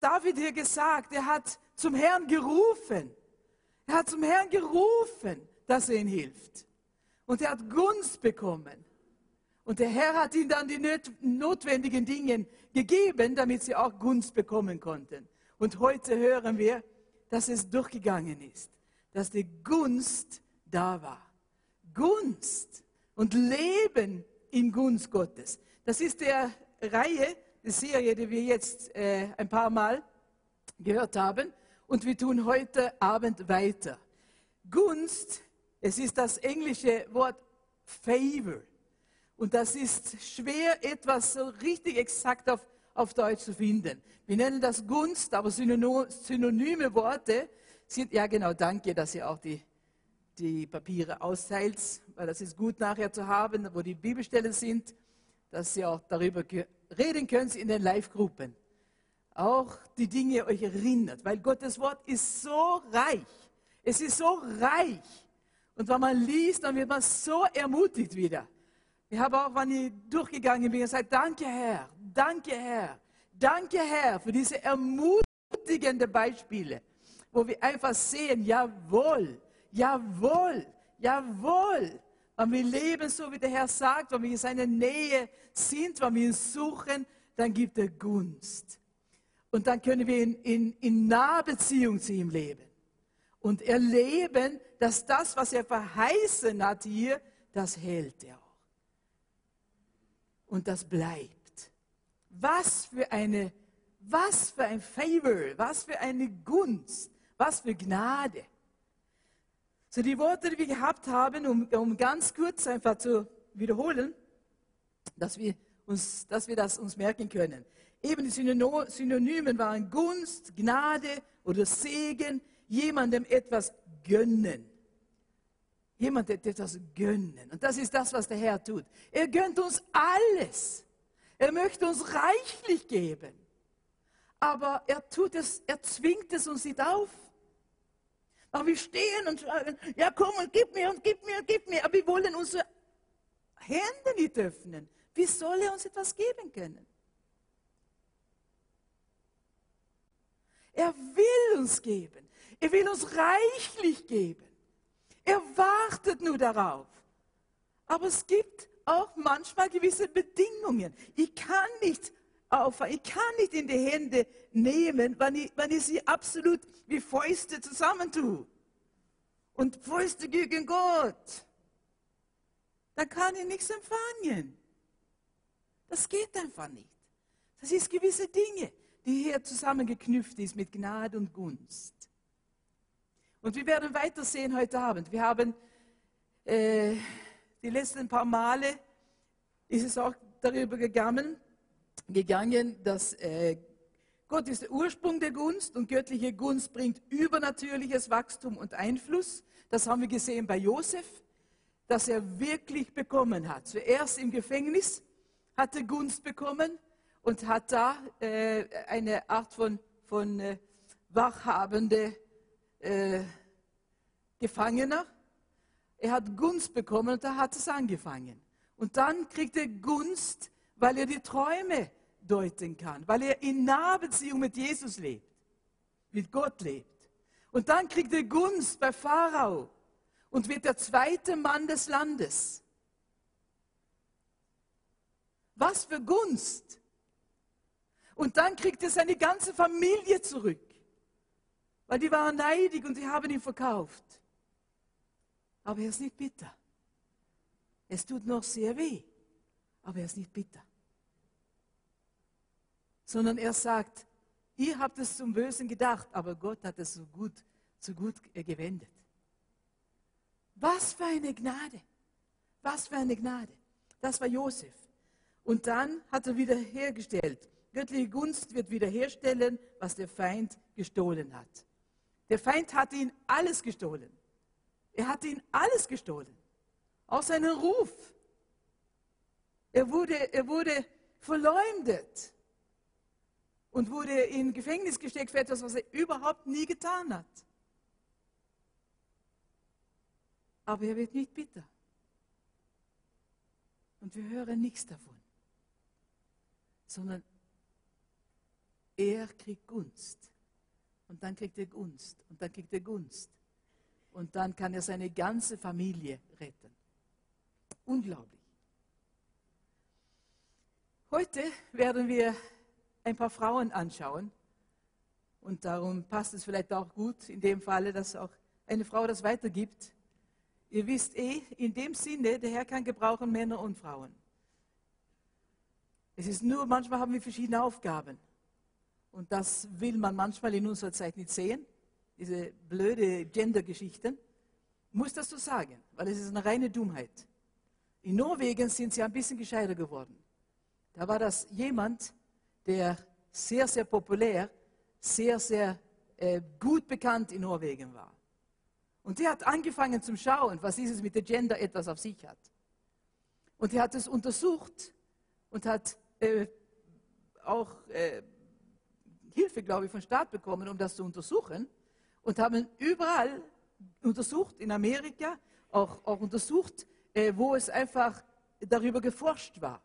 David hier gesagt, er hat zum Herrn gerufen. Er hat zum Herrn gerufen, dass er ihm hilft. Und er hat Gunst bekommen. Und der Herr hat ihm dann die notwendigen Dinge gegeben, damit sie auch Gunst bekommen konnten. Und heute hören wir, dass es durchgegangen ist, dass die Gunst da war. Gunst und Leben in Gunst Gottes. Das ist der Reihe, Serie, die wir jetzt äh, ein paar Mal gehört haben. Und wir tun heute Abend weiter. Gunst, es ist das englische Wort Favor. Und das ist schwer, etwas so richtig exakt auf, auf Deutsch zu finden. Wir nennen das Gunst, aber synonyme Worte sind, ja genau, danke, dass ihr auch die, die Papiere austeilt, weil das ist gut nachher zu haben, wo die Bibelstellen sind, dass ihr auch darüber reden könnt in den Live-Gruppen. Auch die Dinge euch erinnert, weil Gottes Wort ist so reich. Es ist so reich. Und wenn man liest, dann wird man so ermutigt wieder. Ich habe auch, wenn ich durchgegangen bin, gesagt, danke Herr, danke Herr, danke Herr für diese ermutigenden Beispiele, wo wir einfach sehen, jawohl, jawohl, jawohl. Wenn wir leben, so wie der Herr sagt, wenn wir in seiner Nähe sind, wenn wir ihn suchen, dann gibt er Gunst. Und dann können wir in, in, in Nahbeziehung zu ihm leben. Und erleben, dass das, was er verheißen hat hier, das hält er auch und das bleibt. Was für eine, was für ein Favor, was für eine Gunst, was für Gnade. So die Worte, die wir gehabt haben, um, um ganz kurz einfach zu wiederholen, dass wir, uns, dass wir das uns merken können. Eben die Synonymen waren Gunst, Gnade oder Segen, jemandem etwas gönnen. Jemand etwas gönnen. Und das ist das, was der Herr tut. Er gönnt uns alles. Er möchte uns reichlich geben. Aber er tut es, er zwingt es uns nicht auf. Aber wir stehen und sagen, ja komm und gib mir und gib mir und gib mir. Aber wir wollen unsere Hände nicht öffnen. Wie soll er uns etwas geben können? Er will uns geben. Er will uns reichlich geben. Er wartet nur darauf. Aber es gibt auch manchmal gewisse Bedingungen. Ich kann nicht auffahren, ich kann nicht in die Hände nehmen, wenn ich, wenn ich sie absolut wie Fäuste zusammentue. Und Fäuste gegen Gott. Dann kann ich nichts empfangen. Das geht einfach nicht. Das ist gewisse Dinge, die hier zusammengeknüpft ist mit Gnade und Gunst. Und wir werden weitersehen heute Abend. Wir haben äh, die letzten paar Male ist es auch darüber gegangen, gegangen dass äh, Gott ist der Ursprung der Gunst und göttliche Gunst bringt übernatürliches Wachstum und Einfluss. Das haben wir gesehen bei Josef, dass er wirklich bekommen hat. Zuerst im Gefängnis hat er Gunst bekommen und hat da äh, eine Art von, von äh, wachhabende äh, Gefangener. Er hat Gunst bekommen und da hat es angefangen. Und dann kriegt er Gunst, weil er die Träume deuten kann, weil er in Nahbeziehung mit Jesus lebt, mit Gott lebt. Und dann kriegt er Gunst bei Pharao und wird der zweite Mann des Landes. Was für Gunst! Und dann kriegt er seine ganze Familie zurück. Weil die waren neidig und die haben ihn verkauft. Aber er ist nicht bitter. Es tut noch sehr weh, aber er ist nicht bitter. Sondern er sagt, ihr habt es zum Bösen gedacht, aber Gott hat es so gut, so gut gewendet. Was für eine Gnade. Was für eine Gnade. Das war Josef. Und dann hat er wiederhergestellt. Göttliche Gunst wird wiederherstellen, was der Feind gestohlen hat. Der Feind hat ihn alles gestohlen. Er hat ihn alles gestohlen. Auch seinen Ruf. Er wurde, er wurde verleumdet und wurde in Gefängnis gesteckt für etwas, was er überhaupt nie getan hat. Aber er wird nicht bitter. Und wir hören nichts davon, sondern er kriegt Gunst. Und dann kriegt er Gunst. Und dann kriegt er Gunst. Und dann kann er seine ganze Familie retten. Unglaublich. Heute werden wir ein paar Frauen anschauen. Und darum passt es vielleicht auch gut in dem Falle, dass auch eine Frau das weitergibt. Ihr wisst eh, in dem Sinne, der Herr kann gebrauchen Männer und Frauen. Es ist nur, manchmal haben wir verschiedene Aufgaben. Und das will man manchmal in unserer Zeit nicht sehen. Diese blöde Gender-Geschichten. Muss das so sagen, weil es ist eine reine Dummheit. In Norwegen sind sie ein bisschen gescheiter geworden. Da war das jemand, der sehr, sehr populär, sehr, sehr äh, gut bekannt in Norwegen war. Und der hat angefangen zu schauen, was dieses mit der Gender etwas auf sich hat. Und er hat es untersucht und hat äh, auch äh, Hilfe, glaube ich, vom Staat bekommen, um das zu untersuchen. Und haben überall untersucht, in Amerika, auch, auch untersucht, äh, wo es einfach darüber geforscht war.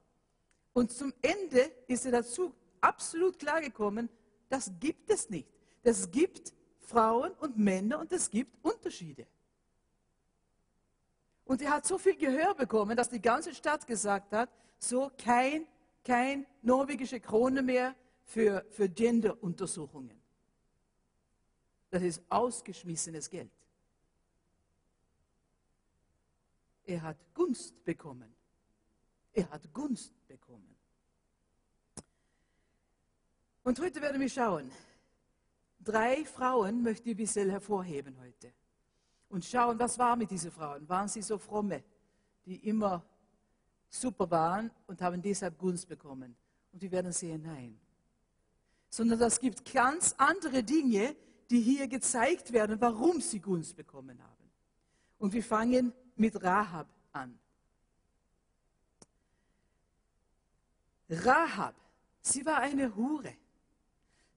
Und zum Ende ist er dazu absolut klar gekommen, das gibt es nicht. Es gibt Frauen und Männer und es gibt Unterschiede. Und er hat so viel Gehör bekommen, dass die ganze Stadt gesagt hat, so kein, kein norwegische Krone mehr für, für Gender-Untersuchungen. Das ist ausgeschmissenes Geld. Er hat Gunst bekommen. Er hat Gunst bekommen. Und heute werden wir schauen. Drei Frauen möchte ich ein bisschen hervorheben heute. Und schauen, was war mit diesen Frauen? Waren sie so fromme, die immer super waren und haben deshalb Gunst bekommen? Und wir werden sehen, nein. Sondern es gibt ganz andere Dinge, die hier gezeigt werden, warum sie Gunst bekommen haben. Und wir fangen mit Rahab an. Rahab, sie war eine Hure.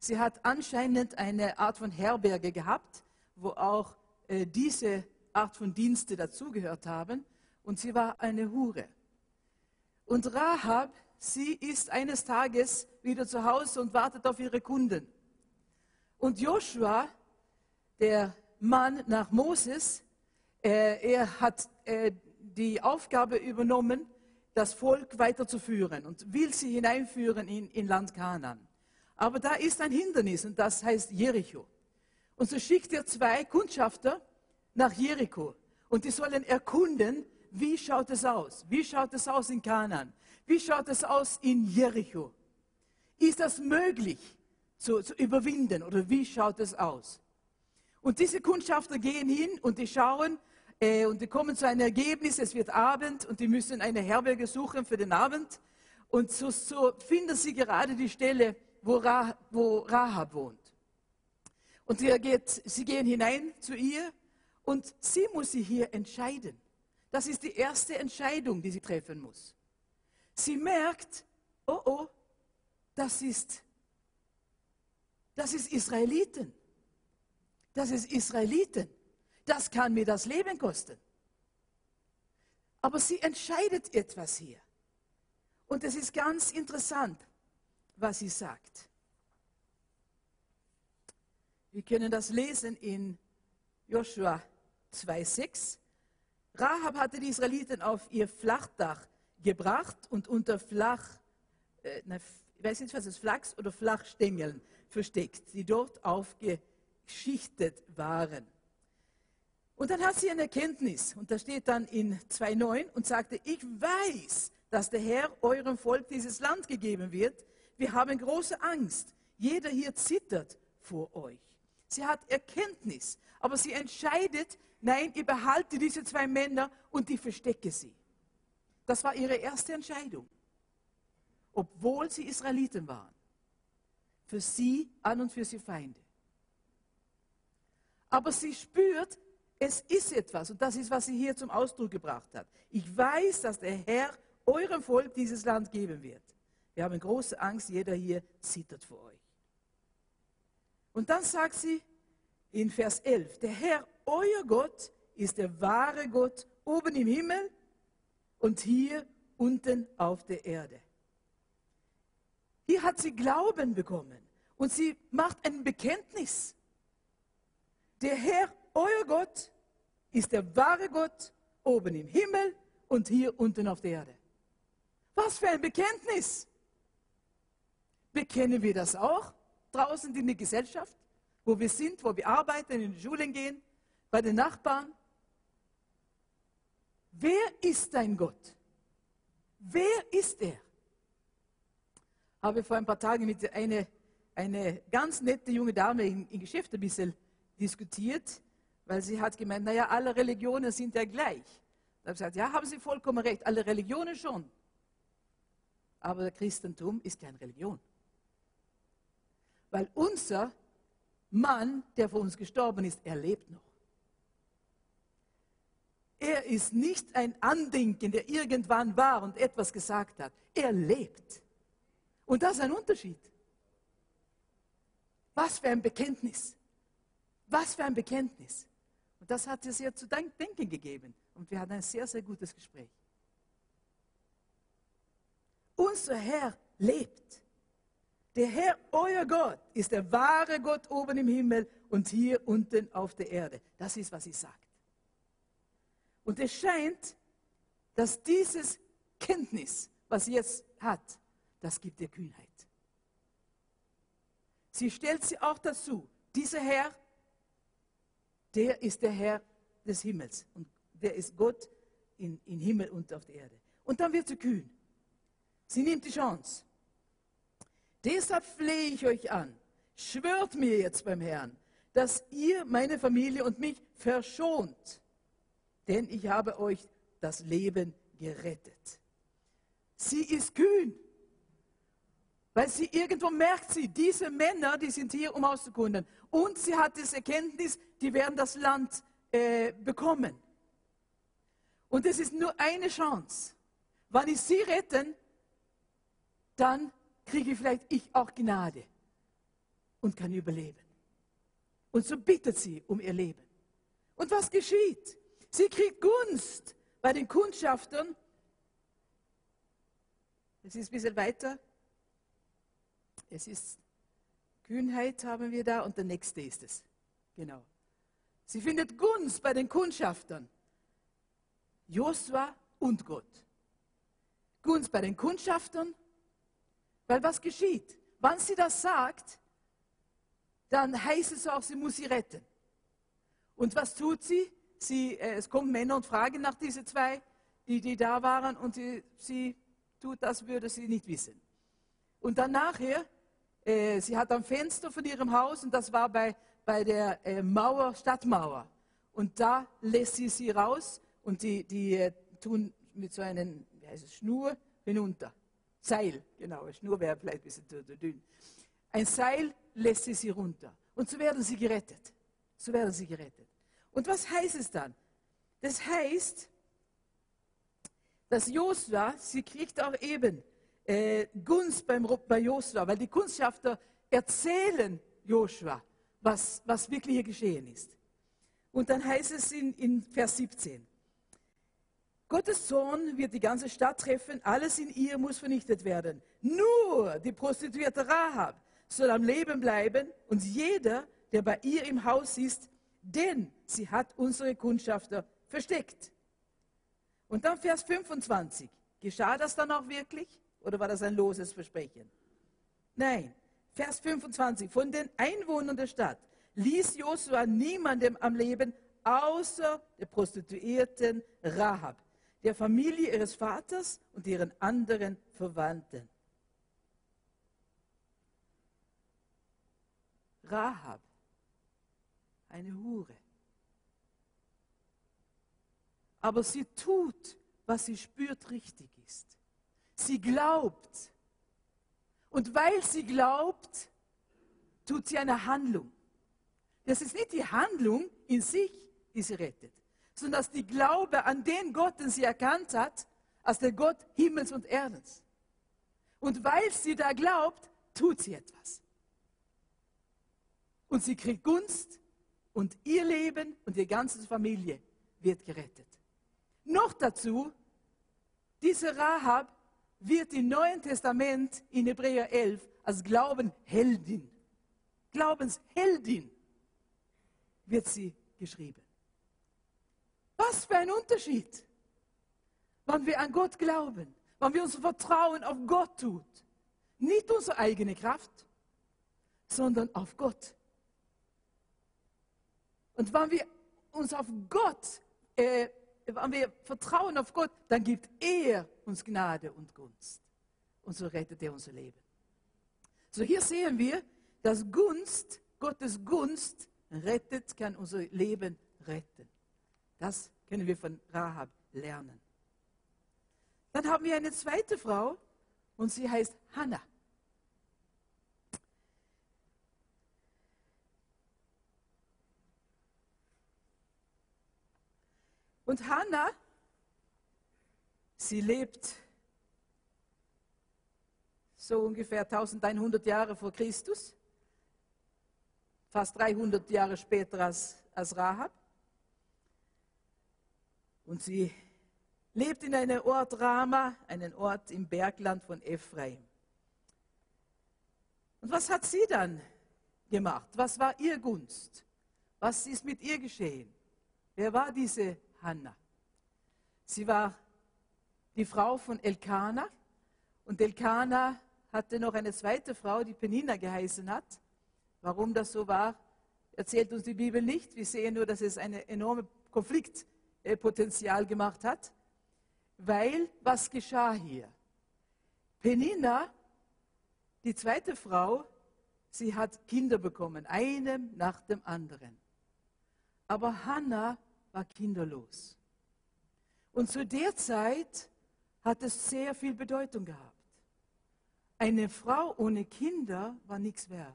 Sie hat anscheinend eine Art von Herberge gehabt, wo auch äh, diese Art von Dienste dazugehört haben. Und sie war eine Hure. Und Rahab, sie ist eines Tages wieder zu Hause und wartet auf ihre Kunden. Und Joshua, der Mann nach Moses, äh, er hat äh, die Aufgabe übernommen, das Volk weiterzuführen und will sie hineinführen in, in Land Kanaan. Aber da ist ein Hindernis und das heißt Jericho. Und so schickt er zwei Kundschafter nach Jericho und die sollen erkunden, wie schaut es aus? Wie schaut es aus in Kanaan? Wie schaut es aus in Jericho? Ist das möglich zu, zu überwinden oder wie schaut es aus? Und diese Kundschafter gehen hin und die schauen, äh, und die kommen zu einem Ergebnis, es wird Abend und die müssen eine Herberge suchen für den Abend. Und so, so finden sie gerade die Stelle, wo, Rah, wo Rahab wohnt. Und sie, geht, sie gehen hinein zu ihr und sie muss sich hier entscheiden. Das ist die erste Entscheidung, die sie treffen muss. Sie merkt, oh oh, das ist, das ist Israeliten. Das ist Israeliten das kann mir das Leben kosten. Aber sie entscheidet etwas hier. Und es ist ganz interessant, was sie sagt. Wir können das lesen in Joshua 2,6. Rahab hatte die Israeliten auf ihr Flachdach gebracht und unter Flach, äh, ich weiß nicht, was es Flachs oder Flachstängeln versteckt, die dort aufgeschichtet waren. Und dann hat sie eine Erkenntnis, und da steht dann in 2.9 und sagte, ich weiß, dass der Herr eurem Volk dieses Land gegeben wird. Wir haben große Angst. Jeder hier zittert vor euch. Sie hat Erkenntnis, aber sie entscheidet, nein, ich behalte diese zwei Männer und ich verstecke sie. Das war ihre erste Entscheidung, obwohl sie Israeliten waren. Für sie an und für sie Feinde. Aber sie spürt, es ist etwas und das ist, was sie hier zum Ausdruck gebracht hat. Ich weiß, dass der Herr eurem Volk dieses Land geben wird. Wir haben große Angst, jeder hier zittert vor euch. Und dann sagt sie in Vers 11, der Herr, euer Gott, ist der wahre Gott oben im Himmel und hier unten auf der Erde. Hier hat sie Glauben bekommen Und sie macht ein Bekenntnis. Der Herr, euer Gott, ist der wahre Gott oben im Himmel und hier unten auf der Erde. Was für ein Bekenntnis! Bekennen wir das auch draußen in der Gesellschaft, wo wir sind, wo wir arbeiten, in die Schulen gehen, bei den Nachbarn? Wer ist dein Gott? Wer ist er? Habe vor ein paar Tagen mit einer eine ganz nette junge Dame im, im Geschäft ein bisschen diskutiert, weil sie hat gemeint, naja, alle Religionen sind ja gleich. Da habe ich gesagt, ja, haben Sie vollkommen recht, alle Religionen schon. Aber Christentum ist keine Religion. Weil unser Mann, der für uns gestorben ist, er lebt noch. Er ist nicht ein Andenken, der irgendwann war und etwas gesagt hat. Er lebt. Und das ist ein Unterschied. Was für ein Bekenntnis. Was für ein Bekenntnis. Und das hat es ihr zu denken gegeben. Und wir hatten ein sehr, sehr gutes Gespräch. Unser Herr lebt. Der Herr, euer Gott, ist der wahre Gott oben im Himmel und hier unten auf der Erde. Das ist, was sie sagt. Und es scheint, dass dieses Kenntnis, was sie jetzt hat, das gibt ihr Kühnheit. Sie stellt sie auch dazu. Dieser Herr, der ist der Herr des Himmels. Und der ist Gott in, in Himmel und auf der Erde. Und dann wird sie kühn. Sie nimmt die Chance. Deshalb flehe ich euch an. Schwört mir jetzt beim Herrn, dass ihr meine Familie und mich verschont. Denn ich habe euch das Leben gerettet. Sie ist kühn. Weil sie irgendwo merkt sie, diese Männer, die sind hier, um auszukunden. Und sie hat das Erkenntnis, die werden das Land äh, bekommen. Und es ist nur eine Chance. Wenn ich sie retten, dann kriege vielleicht ich auch Gnade und kann überleben. Und so bittet sie um ihr Leben. Und was geschieht? Sie kriegt Gunst bei den Kundschaftern. Es ist ein bisschen weiter. Es ist Kühnheit haben wir da und der nächste ist es. Genau. Sie findet Gunst bei den Kundschaftern. Josua und Gott. Gunst bei den Kundschaftern, weil was geschieht? Wann sie das sagt, dann heißt es auch, sie muss sie retten. Und was tut sie? sie äh, es kommen Männer und fragen nach diesen zwei, die, die da waren, und sie, sie tut das, würde sie nicht wissen. Und dann nachher äh, sie hat am Fenster von ihrem Haus, und das war bei, bei der äh, Mauer, Stadtmauer, und da lässt sie sie raus und die, die äh, tun mit so einer Schnur hinunter. Seil, genau, Schnur wäre vielleicht ein bisschen dünn. Ein Seil lässt sie sie runter. Und so werden sie gerettet. So werden sie gerettet. Und was heißt es dann? Das heißt, dass Josua, sie kriegt auch eben äh, Gunst beim, bei Josua, weil die Kundschafter erzählen Joshua, was, was wirklich hier geschehen ist. Und dann heißt es in, in Vers 17, Gottes Sohn wird die ganze Stadt treffen, alles in ihr muss vernichtet werden. Nur die Prostituierte Rahab soll am Leben bleiben und jeder, der bei ihr im Haus ist, denn sie hat unsere Kundschafter versteckt. Und dann Vers 25. Geschah das dann auch wirklich? Oder war das ein loses Versprechen? Nein. Vers 25. Von den Einwohnern der Stadt ließ Josua niemandem am Leben, außer der Prostituierten Rahab, der Familie ihres Vaters und ihren anderen Verwandten. Rahab, eine Hure. Aber sie tut, was sie spürt richtig ist. Sie glaubt. Und weil sie glaubt, tut sie eine Handlung. Das ist nicht die Handlung in sich, die sie rettet, sondern dass die Glaube an den Gott, den sie erkannt hat, als der Gott Himmels und Erdens. Und weil sie da glaubt, tut sie etwas. Und sie kriegt Gunst und ihr Leben und ihre ganze Familie wird gerettet. Noch dazu, diese Rahab wird im Neuen Testament in Hebräer 11 als Glaubenheldin Glaubensheldin wird sie geschrieben. Was für ein Unterschied, wenn wir an Gott glauben, wenn wir unser Vertrauen auf Gott tut. Nicht unsere eigene Kraft, sondern auf Gott. Und wenn wir uns auf Gott, äh, wenn wir vertrauen auf Gott, dann gibt er uns Gnade und Gunst. Und so rettet er unser Leben. So hier sehen wir, dass Gunst, Gottes Gunst rettet, kann unser Leben retten. Das können wir von Rahab lernen. Dann haben wir eine zweite Frau und sie heißt Hannah. Und Hannah, sie lebt so ungefähr 1100 Jahre vor Christus, fast 300 Jahre später als, als Rahab. Und sie lebt in einem Ort Rama, einen Ort im Bergland von Ephraim. Und was hat sie dann gemacht? Was war ihr Gunst? Was ist mit ihr geschehen? Wer war diese Hannah? Sie war die Frau von Elkanah und Elkanah hatte noch eine zweite Frau, die Penina geheißen hat. Warum das so war, erzählt uns die Bibel nicht. Wir sehen nur, dass es eine enorme Konfliktpotenzial gemacht hat. Weil, was geschah hier? Penina, die zweite Frau, sie hat Kinder bekommen, einem nach dem anderen. Aber Hannah war kinderlos. Und zu der Zeit hat es sehr viel Bedeutung gehabt. Eine Frau ohne Kinder war nichts wert.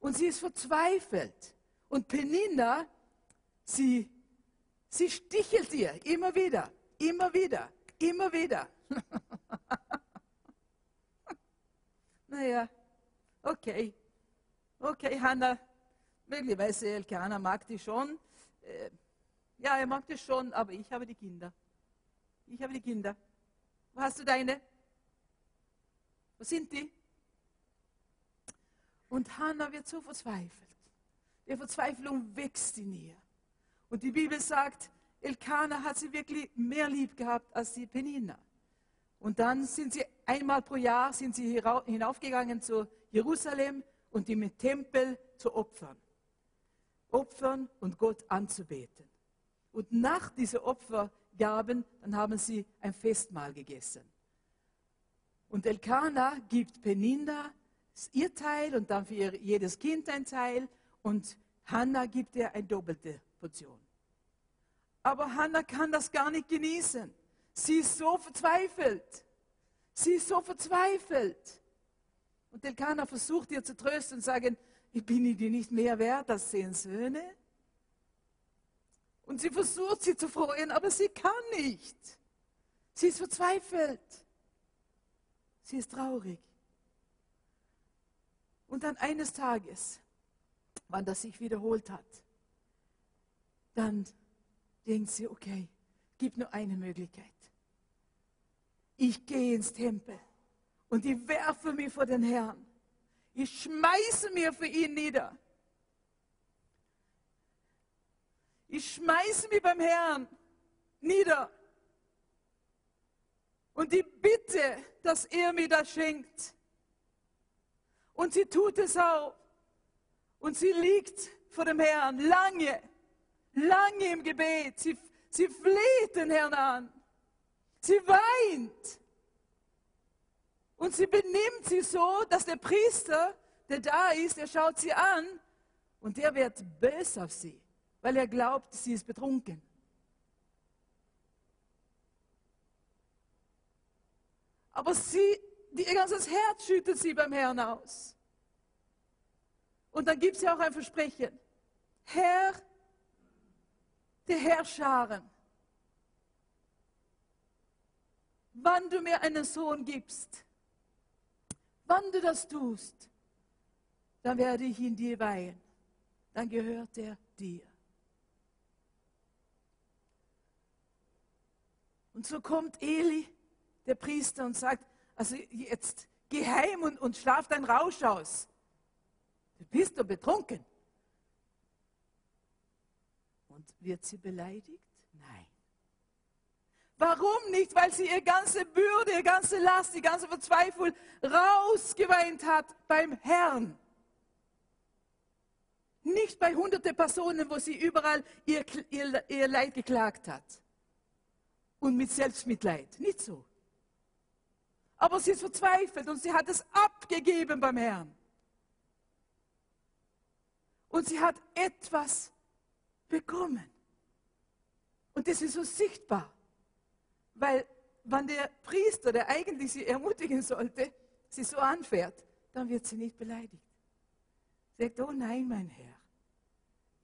Und sie ist verzweifelt. Und Penina, sie, sie stichelt ihr immer wieder. Immer wieder, immer wieder. naja, okay. Okay, Hannah, möglicherweise Elkanah mag die schon. Äh, ja, er mag die schon, aber ich habe die Kinder. Ich habe die Kinder. Wo hast du deine? Wo sind die? Und Hannah wird so verzweifelt. Die Verzweiflung wächst in ihr. Und die Bibel sagt, Elkanah hat sie wirklich mehr lieb gehabt als die Penina. Und dann sind sie einmal pro Jahr sind sie hinaufgegangen zu Jerusalem und im Tempel zu opfern. Opfern und Gott anzubeten. Und nach diesen Opfergaben, dann haben sie ein Festmahl gegessen. Und Elkanah gibt Peninda ihr Teil und dann für jedes Kind ein Teil und Hannah gibt ihr eine doppelte Portion. Aber Hannah kann das gar nicht genießen. Sie ist so verzweifelt. Sie ist so verzweifelt. Und Elkanah versucht ihr zu trösten und sagen, ich bin dir nicht mehr wert als zehn Söhne. Und sie versucht sie zu freuen, aber sie kann nicht. Sie ist verzweifelt. Sie ist traurig. Und dann eines Tages, wann das sich wiederholt hat, dann denkt sie, okay, gibt nur eine Möglichkeit. Ich gehe ins Tempel und ich werfe mich vor den Herrn. Ich schmeiße mir für ihn nieder. Ich schmeiße mich beim Herrn nieder. Und ich bitte, dass er mir das schenkt. Und sie tut es auch. Und sie liegt vor dem Herrn lange, lange im Gebet. Sie, sie fleht den Herrn an. Sie weint. Und sie benimmt sie so, dass der Priester, der da ist, der schaut sie an und der wird böse auf sie, weil er glaubt, sie ist betrunken. Aber sie, ihr ganzes Herz schüttet sie beim Herrn aus. Und dann gibt sie auch ein Versprechen. Herr, der Herrscharen, wann du mir einen Sohn gibst, wann du das tust, dann werde ich ihn dir weihen. Dann gehört er dir. Und so kommt Eli der Priester und sagt, also jetzt geh heim und, und schlaf deinen Rausch aus. Du bist doch betrunken. Und wird sie beleidigt? Nein. Warum nicht? Weil sie ihre ganze Bürde, ihre ganze Last, die ganze Verzweiflung rausgeweint hat beim Herrn. Nicht bei hunderte Personen, wo sie überall ihr, ihr, ihr Leid geklagt hat. Und mit Selbstmitleid. Nicht so. Aber sie ist verzweifelt und sie hat es abgegeben beim Herrn. Und sie hat etwas bekommen. Und das ist so sichtbar. Weil wenn der Priester, der eigentlich sie ermutigen sollte, sie so anfährt, dann wird sie nicht beleidigt. Sie sagt, oh nein, mein Herr,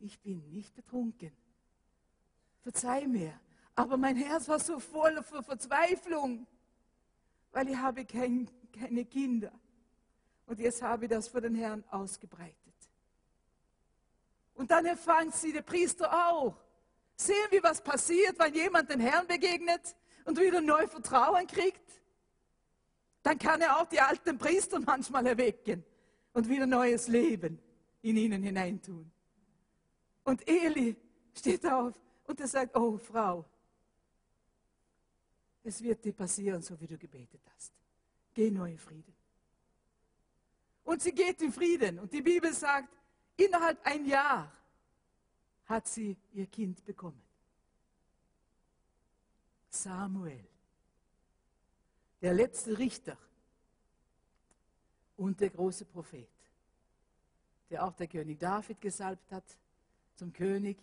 ich bin nicht betrunken. Verzeih mir. Aber mein Herz war so voll von Verzweiflung, weil ich habe kein, keine Kinder. Und jetzt habe ich das vor den Herrn ausgebreitet. Und dann empfängt sie der Priester auch. Sehen wir, was passiert, wenn jemand den Herrn begegnet und wieder neu Vertrauen kriegt? Dann kann er auch die alten Priester manchmal erwecken und wieder neues Leben in ihnen hineintun. Und Eli steht auf und er sagt, oh Frau, es wird dir passieren, so wie du gebetet hast. Geh nur in Frieden. Und sie geht in Frieden. Und die Bibel sagt, innerhalb ein Jahr hat sie ihr Kind bekommen. Samuel, der letzte Richter und der große Prophet, der auch der König David gesalbt hat zum König.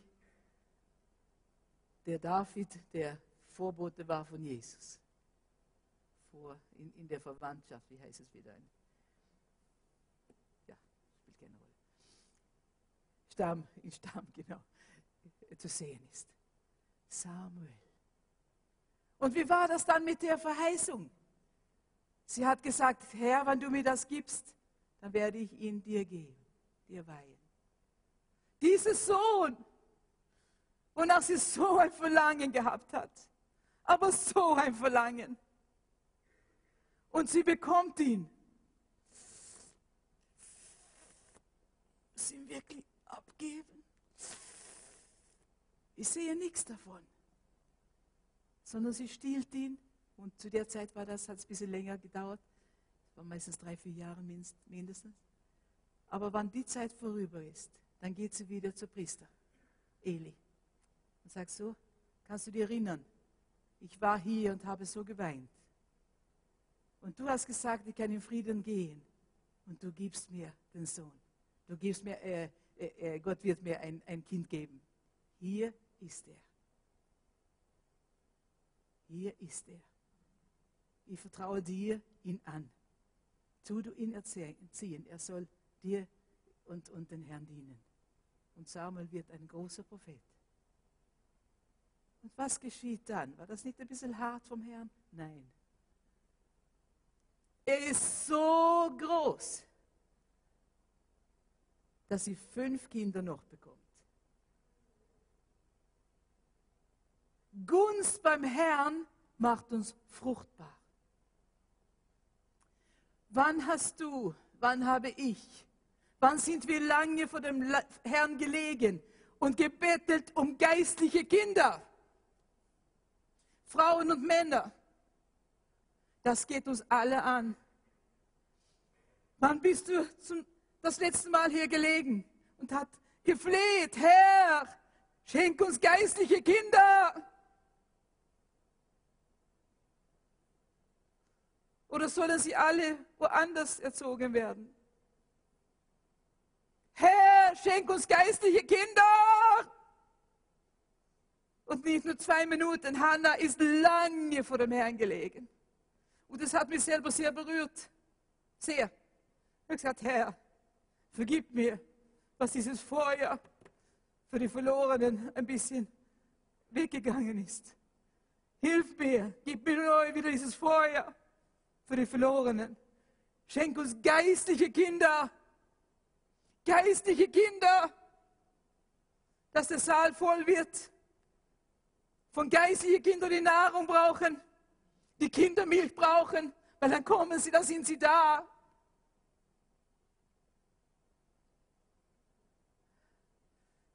Der David, der Vorbote war von Jesus. Vor, in, in der Verwandtschaft, wie heißt es wieder? Ja, spielt keine Rolle. Stamm, in Stamm, genau, zu sehen ist. Samuel. Und wie war das dann mit der Verheißung? Sie hat gesagt, Herr, wenn du mir das gibst, dann werde ich ihn dir geben, dir weihen. Dieser Sohn, wonach sie so ein Verlangen gehabt hat, aber so ein Verlangen. Und sie bekommt ihn. Ihn wirklich abgeben? Ich sehe nichts davon. Sondern sie stiehlt ihn. Und zu der Zeit war das, hat es ein bisschen länger gedauert. Das war meistens drei, vier Jahre mindestens. Aber wann die Zeit vorüber ist, dann geht sie wieder zur Priester, Eli. Und sagt so, kannst du dir erinnern, ich war hier und habe so geweint. Und du hast gesagt, ich kann in Frieden gehen. Und du gibst mir den Sohn. Du gibst mir, äh, äh, äh, Gott wird mir ein, ein Kind geben. Hier ist er. Hier ist er. Ich vertraue dir ihn an. Tu du ihn erziehen. Er soll dir und, und den Herrn dienen. Und Samuel wird ein großer Prophet. Und was geschieht dann? War das nicht ein bisschen hart vom Herrn? Nein. Er ist so groß, dass sie fünf Kinder noch bekommt. Gunst beim Herrn macht uns fruchtbar. Wann hast du, wann habe ich, wann sind wir lange vor dem Herrn gelegen und gebettelt um geistliche Kinder? Frauen und Männer. Das geht uns alle an. Wann bist du zum, das letzte Mal hier gelegen und hat gefleht, Herr, schenk uns geistliche Kinder? Oder sollen sie alle woanders erzogen werden? Herr, schenk uns geistliche Kinder! Und nicht nur zwei Minuten. Hannah ist lange vor dem Herrn gelegen. Und das hat mich selber sehr berührt. Sehr. Ich habe gesagt, Herr, vergib mir, was dieses Feuer für die Verlorenen ein bisschen weggegangen ist. Hilf mir, gib mir neu wieder dieses Feuer für die Verlorenen. Schenk uns geistliche Kinder, geistliche Kinder, dass der Saal voll wird von geistlichen Kindern, die Nahrung brauchen, die Kindermilch brauchen, weil dann kommen sie, dann sind sie da.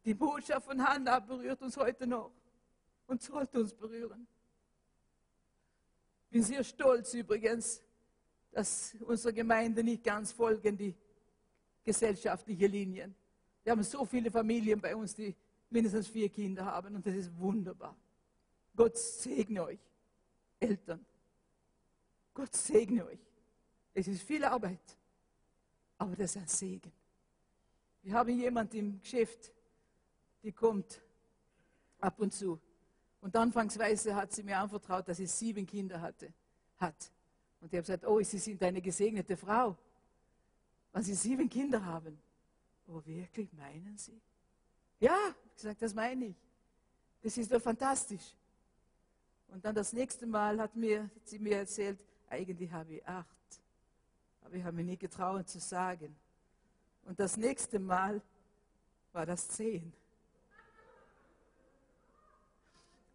Die Botschaft von Hannah berührt uns heute noch und sollte uns berühren. Ich bin sehr stolz übrigens, dass unsere Gemeinde nicht ganz folgen die gesellschaftliche Linien. Wir haben so viele Familien bei uns, die mindestens vier Kinder haben und das ist wunderbar. Gott segne euch, Eltern. Gott segne euch. Es ist viel Arbeit, aber das ist ein Segen. Wir haben jemanden im Geschäft, die kommt ab und zu. Und anfangsweise hat sie mir anvertraut, dass sie sieben Kinder hatte, hat. Und ich habe gesagt, oh, Sie sind eine gesegnete Frau, wenn Sie sieben Kinder haben. Oh, wirklich, meinen Sie? Ja, ich gesagt, das meine ich. Das ist doch fantastisch. Und dann das nächste Mal hat, mir, hat sie mir erzählt, eigentlich habe ich acht. Aber ich habe mir nie getraut zu sagen. Und das nächste Mal war das zehn.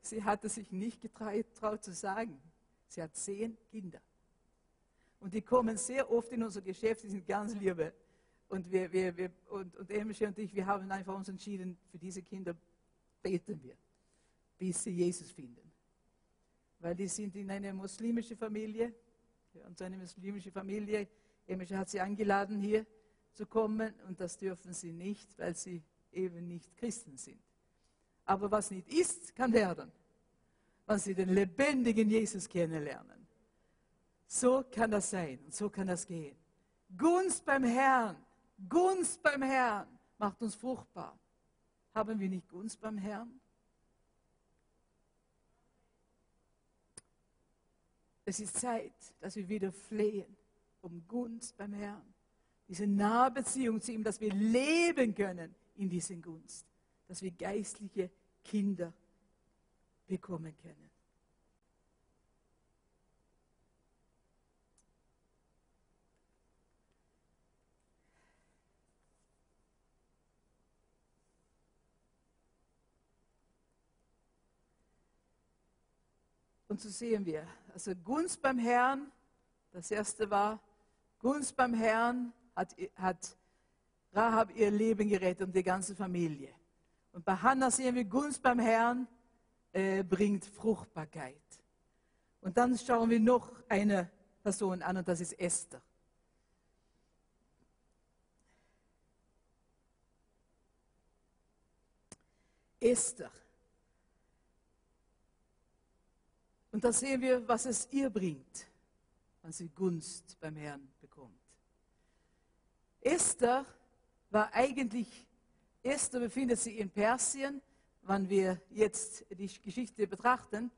Sie hatte sich nicht getraut zu sagen. Sie hat zehn Kinder. Und die kommen sehr oft in unser Geschäft, die sind ganz liebe. Und, wir, wir, wir, und, und Emilche und ich, wir haben einfach uns entschieden, für diese Kinder beten wir, bis sie Jesus finden. Weil die sind in eine muslimische Familie, und so eine muslimische Familie, Emilche hat sie eingeladen, hier zu kommen, und das dürfen sie nicht, weil sie eben nicht Christen sind. Aber was nicht ist, kann werden, wenn sie den lebendigen Jesus kennenlernen. So kann das sein und so kann das gehen. Gunst beim Herrn, Gunst beim Herrn macht uns fruchtbar. Haben wir nicht Gunst beim Herrn? Es ist Zeit, dass wir wieder flehen um Gunst beim Herrn. Diese nahe Beziehung zu ihm, dass wir leben können in dieser Gunst. Dass wir geistliche Kinder bekommen können. Und so sehen wir, also Gunst beim Herrn, das erste war, Gunst beim Herrn hat, hat Rahab ihr Leben gerettet und die ganze Familie. Und bei Hannah sehen wir, Gunst beim Herrn äh, bringt Fruchtbarkeit. Und dann schauen wir noch eine Person an und das ist Esther. Esther Und da sehen wir, was es ihr bringt, wenn sie Gunst beim Herrn bekommt. Esther war eigentlich, Esther befindet sich in Persien, wenn wir jetzt die Geschichte betrachten.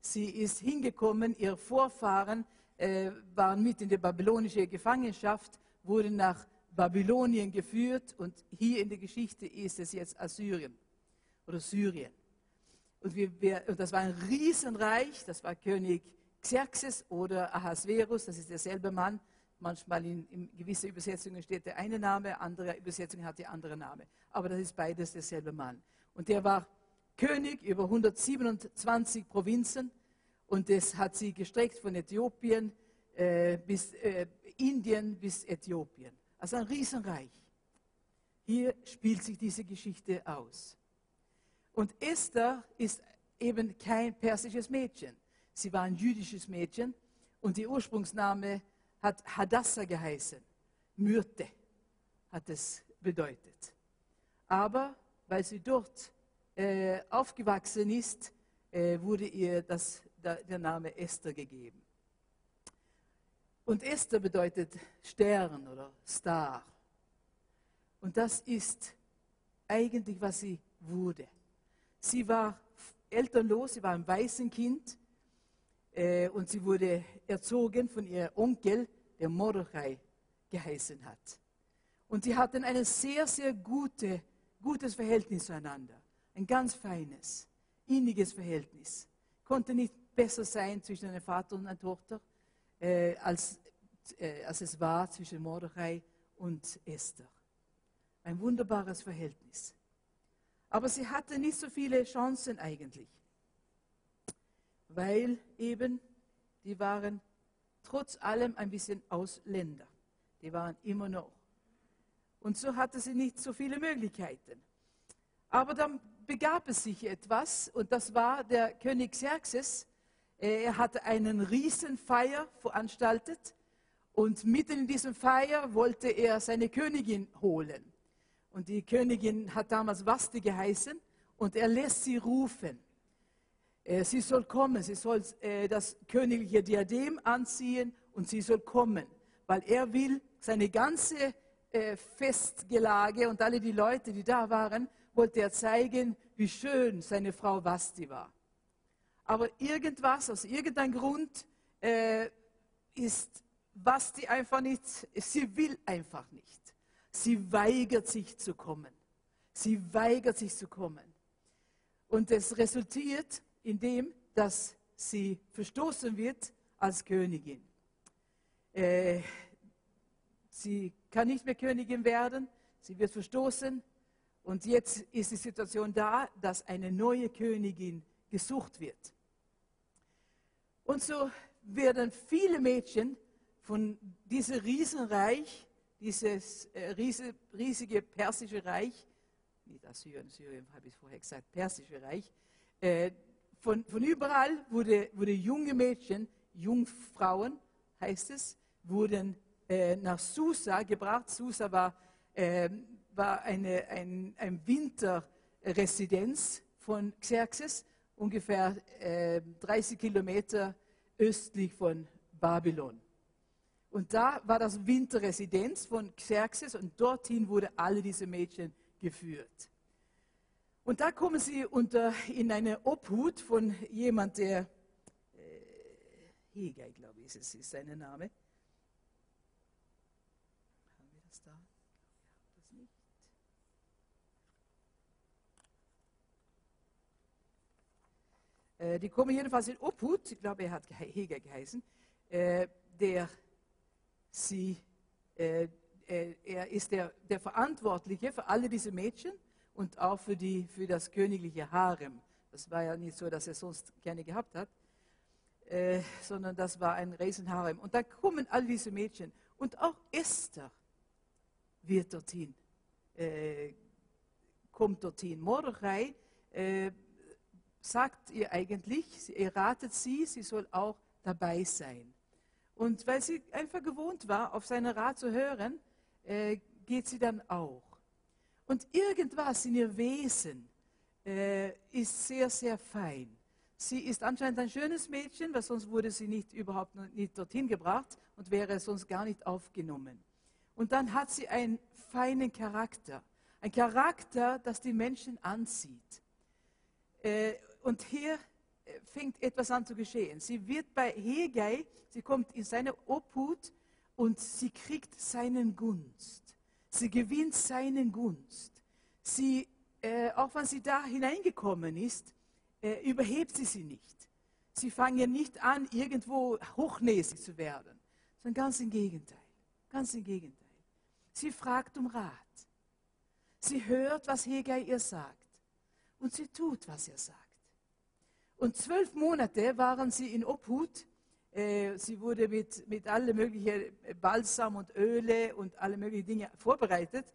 Sie ist hingekommen, ihre Vorfahren äh, waren mit in der babylonischen Gefangenschaft, wurden nach Babylonien geführt und hier in der Geschichte ist es jetzt Assyrien oder Syrien. Und, wir, und das war ein Riesenreich, das war König Xerxes oder Ahasverus, das ist derselbe Mann. Manchmal in, in gewissen Übersetzungen steht der eine Name, andere Übersetzungen hat der andere Name. Aber das ist beides derselbe Mann. Und der war König über 127 Provinzen und das hat sie gestreckt von Äthiopien äh, bis äh, Indien bis Äthiopien. Also ein Riesenreich. Hier spielt sich diese Geschichte aus. Und Esther ist eben kein persisches Mädchen. Sie war ein jüdisches Mädchen und ihr Ursprungsname hat Hadassah geheißen. Myrte hat es bedeutet. Aber weil sie dort äh, aufgewachsen ist, äh, wurde ihr das, da, der Name Esther gegeben. Und Esther bedeutet Stern oder Star. Und das ist eigentlich, was sie wurde. Sie war elternlos, sie war ein Waisenkind äh, und sie wurde erzogen von ihrem Onkel, der Mordechai geheißen hat. Und sie hatten ein sehr, sehr gute, gutes Verhältnis zueinander. Ein ganz feines, inniges Verhältnis. Konnte nicht besser sein zwischen einem Vater und einer Tochter, äh, als, äh, als es war zwischen Mordechai und Esther. Ein wunderbares Verhältnis. Aber sie hatte nicht so viele Chancen eigentlich, weil eben die waren trotz allem ein bisschen Ausländer. Die waren immer noch. Und so hatte sie nicht so viele Möglichkeiten. Aber dann begab es sich etwas und das war der König Xerxes. Er hatte einen Riesenfeier veranstaltet und mitten in diesem Feier wollte er seine Königin holen. Und die Königin hat damals Vasti geheißen und er lässt sie rufen. Äh, sie soll kommen, sie soll äh, das königliche Diadem anziehen und sie soll kommen, weil er will seine ganze äh, Festgelage und alle die Leute, die da waren, wollte er zeigen, wie schön seine Frau Vasti war. Aber irgendwas, aus irgendeinem Grund, ist Vasti einfach nicht, sie will einfach nicht. Sie weigert sich zu kommen. Sie weigert sich zu kommen. Und es resultiert in dem, dass sie verstoßen wird als Königin. Äh, sie kann nicht mehr Königin werden, sie wird verstoßen und jetzt ist die Situation da, dass eine neue Königin gesucht wird. Und so werden viele Mädchen von diesem Riesenreich, dieses äh, riesige persische Reich, nicht Assyrien, Syrien habe ich vorher gesagt, persische Reich, äh, von, von überall wurde, wurde junge Mädchen, Jungfrauen heißt es, wurden äh, nach Susa gebracht. Susa war, äh, war eine ein, ein Winterresidenz von Xerxes, ungefähr äh, 30 Kilometer östlich von Babylon. Und da war das Winterresidenz von Xerxes und dorthin wurden alle diese Mädchen geführt. Und da kommen sie unter, in eine Obhut von jemand, der, äh, Hegei, glaube ich, ist, ist sein Name. Haben wir das da? das nicht. Äh, die kommen jedenfalls in Obhut, ich glaube, er hat Hegei geheißen, äh, der sie, äh, äh, er ist der, der Verantwortliche für alle diese Mädchen und auch für, die, für das königliche Harem. Das war ja nicht so, dass er sonst gerne gehabt hat, äh, sondern das war ein Riesenharem. Und da kommen all diese Mädchen. Und auch Esther wird dorthin, äh, kommt dorthin. Mordechai äh, sagt ihr eigentlich, er ratet sie, sie soll auch dabei sein. Und weil sie einfach gewohnt war, auf seinen Rat zu hören, äh, geht sie dann auch. Und irgendwas in ihr Wesen äh, ist sehr, sehr fein. Sie ist anscheinend ein schönes Mädchen, weil sonst wurde sie nicht überhaupt nicht dorthin gebracht und wäre sonst gar nicht aufgenommen. Und dann hat sie einen feinen Charakter. Ein Charakter, das die Menschen anzieht. Äh, und hier äh, fängt etwas an zu geschehen. Sie wird bei Hegei, sie kommt in seine Obhut und sie kriegt seinen Gunst. Sie gewinnt seinen Gunst. Sie, äh, auch wenn sie da hineingekommen ist, äh, überhebt sie sie nicht. Sie fangen nicht an, irgendwo hochnäsig zu werden, sondern ganz im Gegenteil. Ganz im Gegenteil. Sie fragt um Rat. Sie hört, was Hegai ihr sagt. Und sie tut, was er sagt. Und zwölf Monate waren sie in Obhut sie wurde mit, mit alle möglichen Balsam und Öle und alle möglichen Dinge vorbereitet,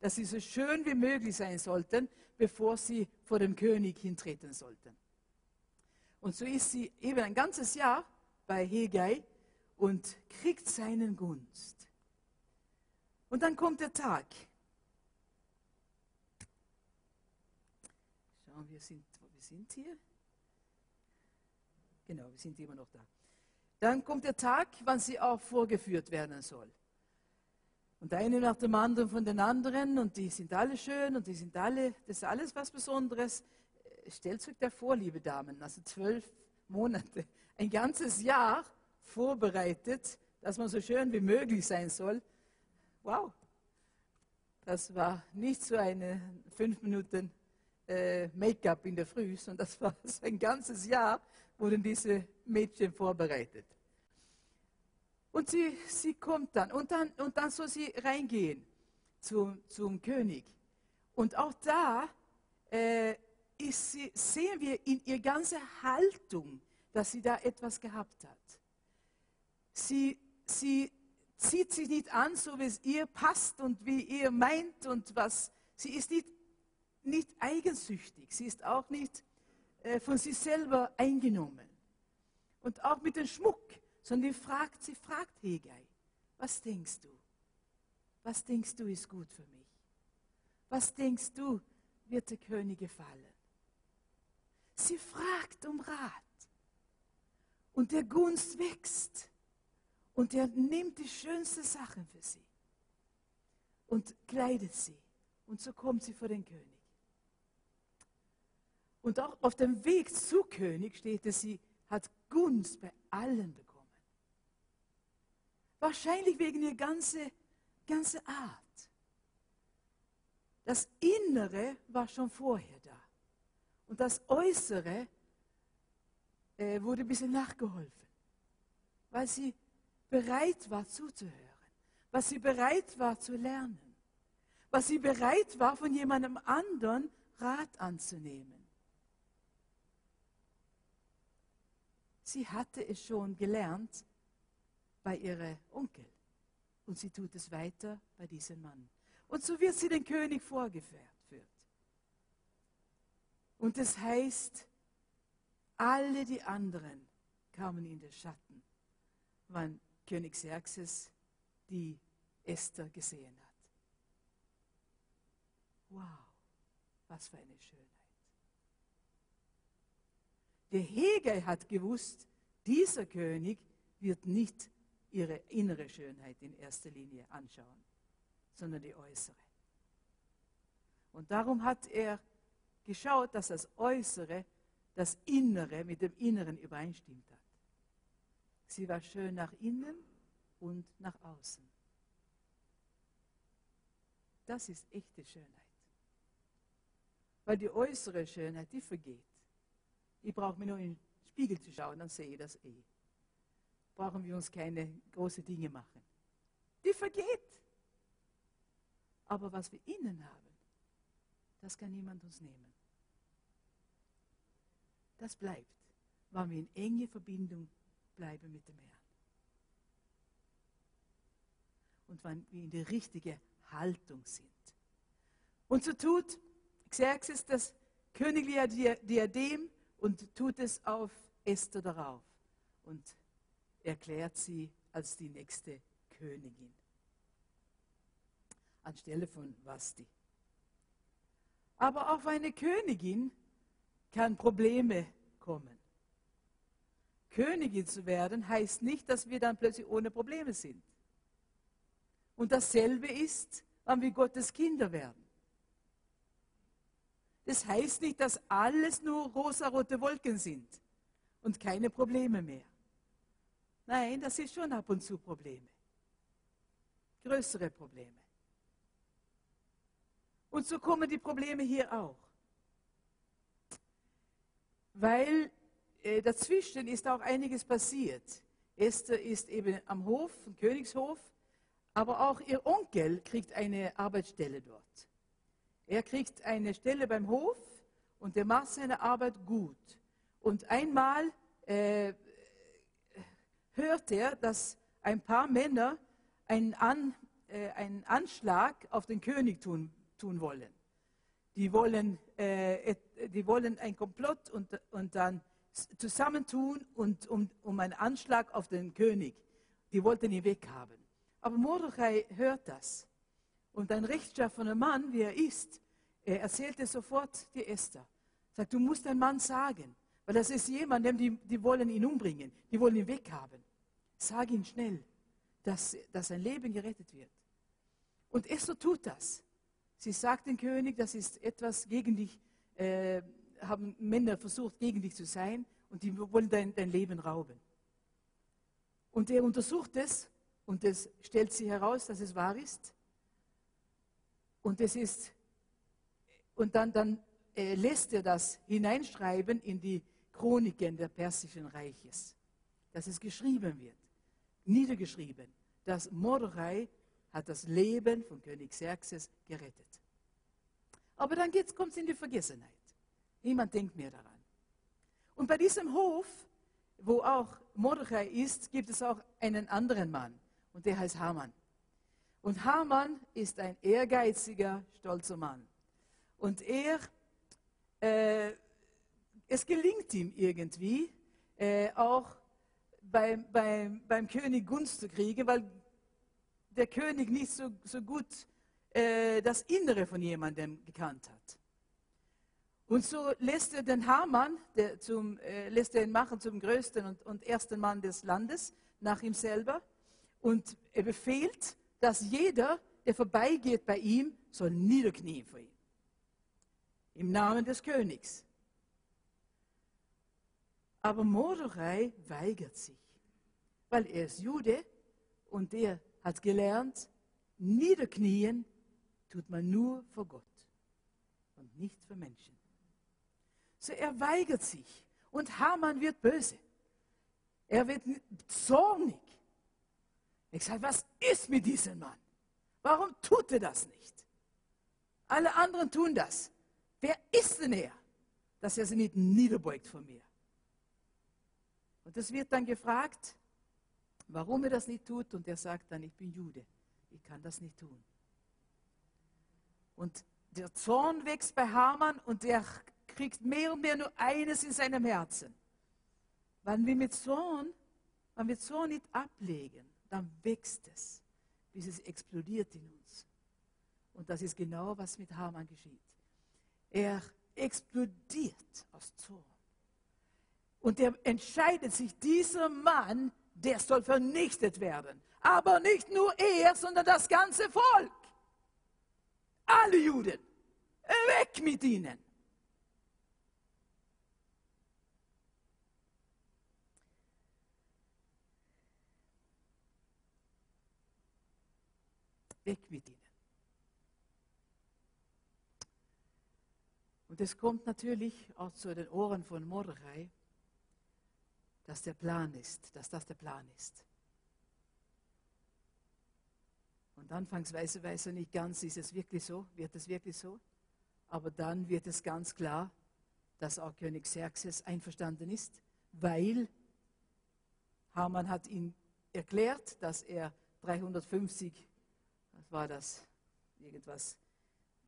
dass sie so schön wie möglich sein sollten, bevor sie vor dem König hintreten sollten. Und so ist sie eben ein ganzes Jahr bei Hegai und kriegt seinen Gunst. Und dann kommt der Tag. Schauen, wir sind, wir sind hier. Genau, wir sind immer noch da. Dann kommt der Tag, wann sie auch vorgeführt werden soll. Und eine nach dem anderen von den anderen und die sind alle schön und die sind alle, das ist alles was Besonderes. Stellt euch da vor, liebe Damen, also zwölf Monate, ein ganzes Jahr vorbereitet, dass man so schön wie möglich sein soll. Wow, das war nicht so eine fünf Minuten äh, Make-up in der Früh, sondern das war so ein ganzes Jahr, wurden diese Mädchen vorbereitet. Und sie, sie kommt dann und, dann und dann soll sie reingehen zum, zum König. Und auch da äh, sie, sehen wir in ihr ganze Haltung, dass sie da etwas gehabt hat. Sie, sie zieht sich nicht an, so wie es ihr passt und wie ihr meint und was. Sie ist nicht nicht eigensüchtig, sie ist auch nicht äh, von sich selber eingenommen. Und auch mit dem Schmuck, sondern die fragt, sie fragt Hegai, was denkst du? Was denkst du ist gut für mich? Was denkst du wird der König gefallen? Sie fragt um Rat. Und der Gunst wächst. Und er nimmt die schönsten Sachen für sie und kleidet sie. Und so kommt sie vor den König. Und auch auf dem Weg zu König steht es, sie hat Gunst bei allen bekommen. Wahrscheinlich wegen ihrer ganze, ganze Art. Das Innere war schon vorher da. Und das Äußere äh, wurde ein bisschen nachgeholfen, weil sie bereit war zuzuhören, was sie bereit war zu lernen, was sie bereit war von jemandem anderen Rat anzunehmen. Sie hatte es schon gelernt bei ihrem Onkel und sie tut es weiter bei diesem Mann. Und so wird sie den König vorgeführt. Und es das heißt, alle die anderen kamen in den Schatten, wann König Xerxes die Esther gesehen hat. Wow, was für eine Schönheit. Der Hegel hat gewusst, dieser König wird nicht ihre innere Schönheit in erster Linie anschauen, sondern die äußere. Und darum hat er geschaut, dass das Äußere, das Innere mit dem Inneren übereinstimmt hat. Sie war schön nach innen und nach außen. Das ist echte Schönheit. Weil die äußere Schönheit, die vergeht. Ich brauche mir nur in den Spiegel zu schauen, dann sehe ich das eh. Brauchen wir uns keine großen Dinge machen. Die vergeht. Aber was wir innen haben, das kann niemand uns nehmen. Das bleibt, weil wir in enge Verbindung bleiben mit dem Herrn. Und wenn wir in der richtigen Haltung sind. Und so tut Xerxes das königliche Diadem und tut es auf Esther darauf und erklärt sie als die nächste Königin. Anstelle von Vasti. Aber auf eine Königin kann Probleme kommen. Königin zu werden heißt nicht, dass wir dann plötzlich ohne Probleme sind. Und dasselbe ist, wenn wir Gottes Kinder werden. Das heißt nicht, dass alles nur rosarote Wolken sind und keine Probleme mehr. Nein, das ist schon ab und zu Probleme. Größere Probleme. Und so kommen die Probleme hier auch. Weil äh, dazwischen ist auch einiges passiert. Esther ist eben am Hof, am Königshof, aber auch ihr Onkel kriegt eine Arbeitsstelle dort. Er kriegt eine Stelle beim Hof und er macht seine Arbeit gut. Und einmal äh, hört er, dass ein paar Männer einen, An, äh, einen Anschlag auf den König tun, tun wollen. Die wollen, äh, die wollen ein Komplott und, und dann zusammentun und, um, um einen Anschlag auf den König. Die wollten ihn weghaben. Aber Mordechai hört das. Und ein rechtschaffener Mann, wie er ist, er erzählte sofort die Esther. Sagt, du musst dein Mann sagen, weil das ist jemand, die, die wollen ihn umbringen, die wollen ihn weghaben. Sag ihn schnell, dass, dass sein Leben gerettet wird. Und Esther tut das. Sie sagt dem König, das ist etwas gegen dich, äh, haben Männer versucht, gegen dich zu sein und die wollen dein, dein Leben rauben. Und er untersucht es und es stellt sich heraus, dass es wahr ist. Und es ist, und dann, dann äh, lässt er das hineinschreiben in die Chroniken der persischen Reiches, dass es geschrieben wird, niedergeschrieben, dass Mordechai hat das Leben von König Xerxes gerettet. Aber dann kommt es in die Vergessenheit. Niemand denkt mehr daran. Und bei diesem Hof, wo auch Mordechai ist, gibt es auch einen anderen Mann und der heißt Haman. Und Haman ist ein ehrgeiziger, stolzer Mann. Und er, äh, es gelingt ihm irgendwie, äh, auch beim, beim, beim König Gunst zu kriegen, weil der König nicht so, so gut äh, das Innere von jemandem gekannt hat. Und so lässt er den Hamann, der zum, äh, lässt er ihn machen zum größten und, und ersten Mann des Landes, nach ihm selber. Und er befiehlt, dass jeder, der vorbeigeht bei ihm, soll niederknien vor ihm. Im Namen des Königs. Aber Mordechai weigert sich, weil er ist Jude und der hat gelernt, niederknien tut man nur vor Gott und nicht für Menschen. So er weigert sich und Haman wird böse. Er wird zornig. Ich sage, was ist mit diesem Mann? Warum tut er das nicht? Alle anderen tun das. Wer ist denn er, dass er sich nicht niederbeugt vor mir? Und es wird dann gefragt, warum er das nicht tut. Und er sagt dann, ich bin Jude, ich kann das nicht tun. Und der Zorn wächst bei Haman und er kriegt mehr und mehr nur eines in seinem Herzen. Wenn wir mit Zorn, wenn wir Zorn nicht ablegen, dann wächst es, bis es explodiert in uns. Und das ist genau, was mit Haman geschieht. Er explodiert aus Zorn. Und er entscheidet sich, dieser Mann, der soll vernichtet werden. Aber nicht nur er, sondern das ganze Volk. Alle Juden. Weg mit ihnen. Weg mit ihnen. Und es kommt natürlich auch zu den Ohren von Mordechai, dass der Plan ist, dass das der Plan ist. Und anfangsweise weiß er nicht ganz, ist es wirklich so, wird es wirklich so? Aber dann wird es ganz klar, dass auch König Xerxes einverstanden ist, weil Haman hat ihm erklärt, dass er 350 was war das, irgendwas,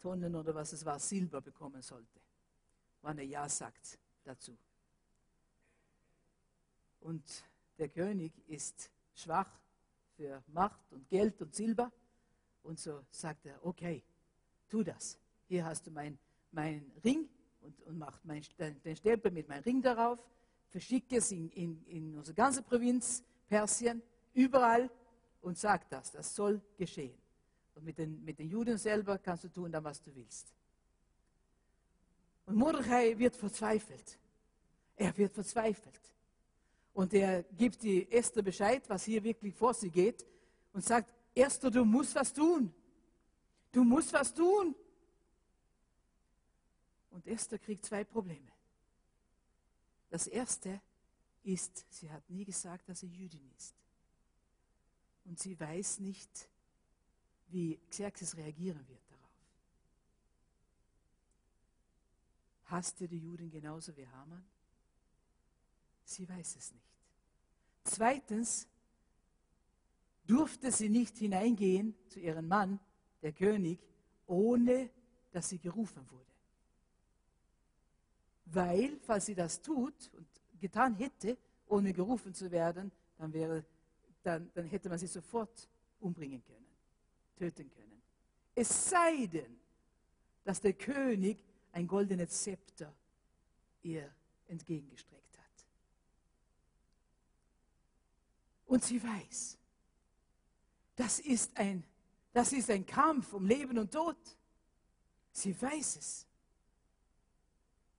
Tonnen oder was es war, Silber bekommen sollte, wann er Ja sagt dazu. Und der König ist schwach für Macht und Geld und Silber. Und so sagt er, okay, tu das. Hier hast du meinen mein Ring und, und mach mein, den Stempel mit meinem Ring darauf. Verschicke es in, in, in unsere ganze Provinz Persien, überall und sag das. Das soll geschehen. Und mit den, mit den Juden selber kannst du tun dann, was du willst. Und Mordechai wird verzweifelt. Er wird verzweifelt. Und er gibt die Esther Bescheid, was hier wirklich vor sie geht, und sagt, Esther, du musst was tun. Du musst was tun. Und Esther kriegt zwei Probleme. Das erste ist, sie hat nie gesagt, dass sie Jüdin ist. Und sie weiß nicht, wie Xerxes reagieren wird darauf. Hasst ihr die Juden genauso wie Haman? Sie weiß es nicht. Zweitens durfte sie nicht hineingehen zu ihrem Mann, der König, ohne dass sie gerufen wurde. Weil, falls sie das tut und getan hätte, ohne gerufen zu werden, dann, wäre, dann, dann hätte man sie sofort umbringen können töten können. Es sei denn, dass der König ein goldenes Zepter ihr entgegengestreckt hat. Und sie weiß, das ist ein, das ist ein Kampf um Leben und Tod. Sie weiß es.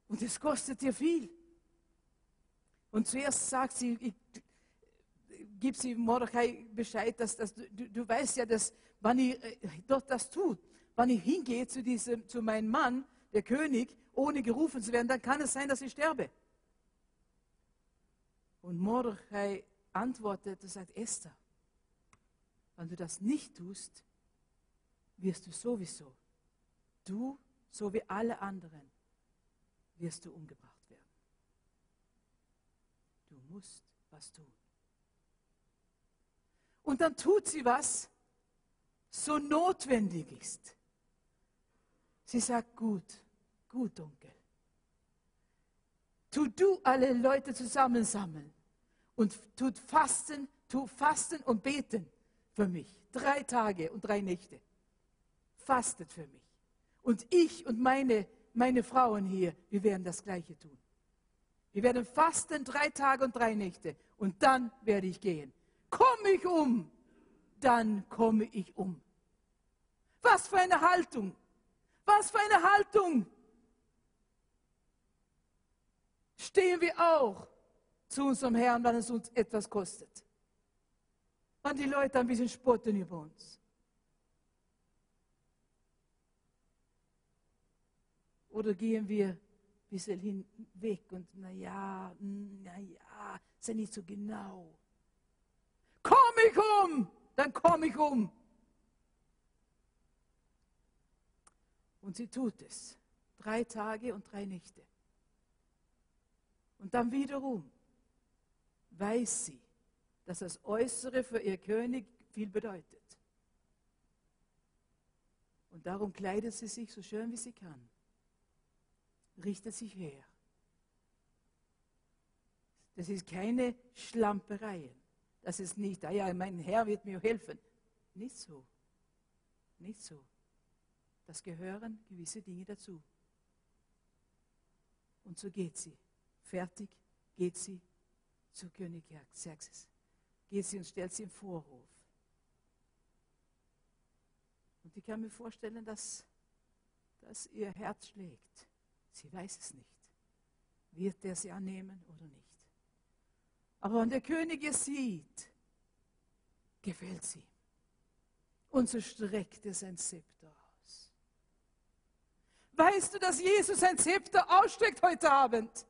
Und es kostet ihr viel. Und zuerst sagt sie, ich, gib sie Mordechai Bescheid, dass, dass du, du weißt ja, dass wenn ich äh, dort das tut, wenn ich hingehe zu, diesem, zu meinem Mann, der König, ohne gerufen zu werden, dann kann es sein, dass ich sterbe. Und Mordechai antwortet und sagt, Esther, wenn du das nicht tust, wirst du sowieso, du so wie alle anderen, wirst du umgebracht werden. Du musst was tun. Und dann tut sie was, so notwendig ist. Sie sagt, gut, gut, Onkel. Tu du alle Leute zusammensammeln und tut fasten, tu fasten und beten für mich. Drei Tage und drei Nächte. Fastet für mich. Und ich und meine, meine Frauen hier, wir werden das Gleiche tun. Wir werden fasten drei Tage und drei Nächte. Und dann werde ich gehen. Komme ich um, dann komme ich um. Was für eine Haltung! Was für eine Haltung! Stehen wir auch zu unserem Herrn, wenn es uns etwas kostet. Wenn die Leute ein bisschen spotten über uns. Oder gehen wir ein bisschen hinweg und naja, naja, ist nicht so genau. Komm ich um, dann komme ich um. Und sie tut es. Drei Tage und drei Nächte. Und dann wiederum weiß sie, dass das Äußere für ihr König viel bedeutet. Und darum kleidet sie sich so schön wie sie kann, richtet sich her. Das ist keine Schlampereien. Das ist nicht, ah ja, mein Herr wird mir helfen. Nicht so. Nicht so. Das gehören gewisse Dinge dazu. Und so geht sie. Fertig geht sie zu König Xerxes. Geht sie und stellt sie im Vorhof. Und ich kann mir vorstellen, dass, dass ihr Herz schlägt. Sie weiß es nicht. Wird er sie annehmen oder nicht? Aber wenn der König es sieht, gefällt sie. Und so streckt er sein Zepter aus. Weißt du, dass Jesus sein Zepter ausstreckt heute Abend?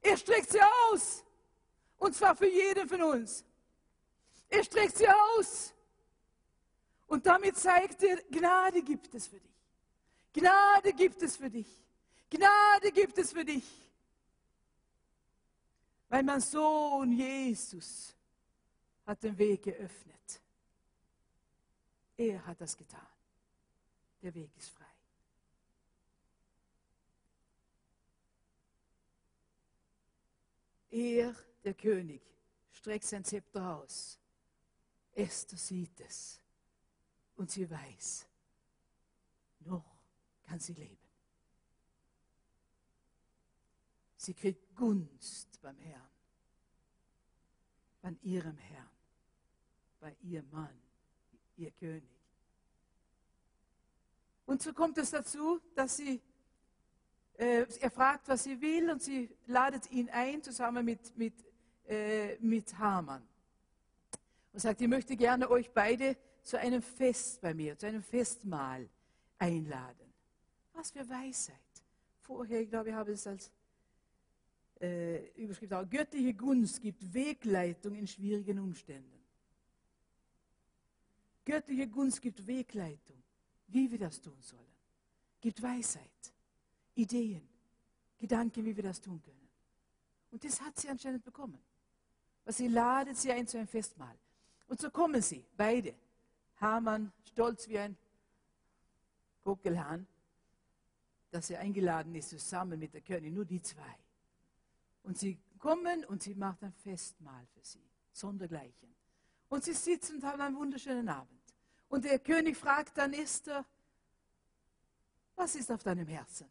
Er streckt sie aus. Und zwar für jeden von uns. Er streckt sie aus. Und damit zeigt er, Gnade gibt es für dich. Gnade gibt es für dich. Gnade gibt es für dich. Weil mein Sohn Jesus hat den Weg geöffnet. Er hat das getan. Der Weg ist frei. Er, der König, streckt sein Zepter aus. Esther sieht es und sie weiß, noch kann sie leben. Sie kriegt Gunst beim Herrn, bei ihrem Herrn, bei ihrem Mann, ihr König. Und so kommt es dazu, dass sie, äh, er fragt, was sie will, und sie ladet ihn ein, zusammen mit, mit, äh, mit Haman. Und sagt, ich möchte gerne euch beide zu einem Fest bei mir, zu einem Festmahl einladen. Was für Weisheit. Vorher, ich glaube, ich habe es als äh, Überschrift auch, göttliche Gunst gibt Wegleitung in schwierigen Umständen. Göttliche Gunst gibt Wegleitung, wie wir das tun sollen. Gibt Weisheit, Ideen, Gedanken, wie wir das tun können. Und das hat sie anscheinend bekommen. Was sie ladet sie ein zu einem Festmahl. Und so kommen sie, beide. Hamann, stolz wie ein Gockelhahn, dass er eingeladen ist, zusammen mit der Königin, nur die zwei. Und sie kommen und sie macht ein Festmahl für sie, sondergleichen. Und sie sitzen und haben einen wunderschönen Abend. Und der König fragt dann Esther, was ist auf deinem Herzen?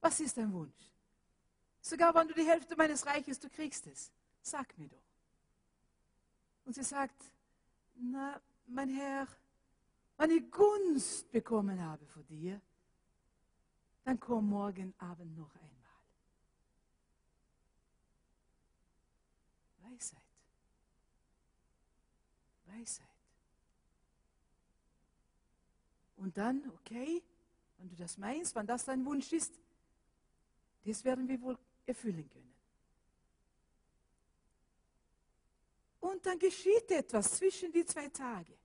Was ist dein Wunsch? Sogar wenn du die Hälfte meines Reiches, du kriegst es. Sag mir doch. Und sie sagt, na, mein Herr, wenn ich Gunst bekommen habe von dir, dann komm morgen Abend noch einmal. Weisheit. Weisheit. Und dann, okay, wenn du das meinst, wenn das dein Wunsch ist, das werden wir wohl erfüllen können. Und dann geschieht etwas zwischen die zwei Tage.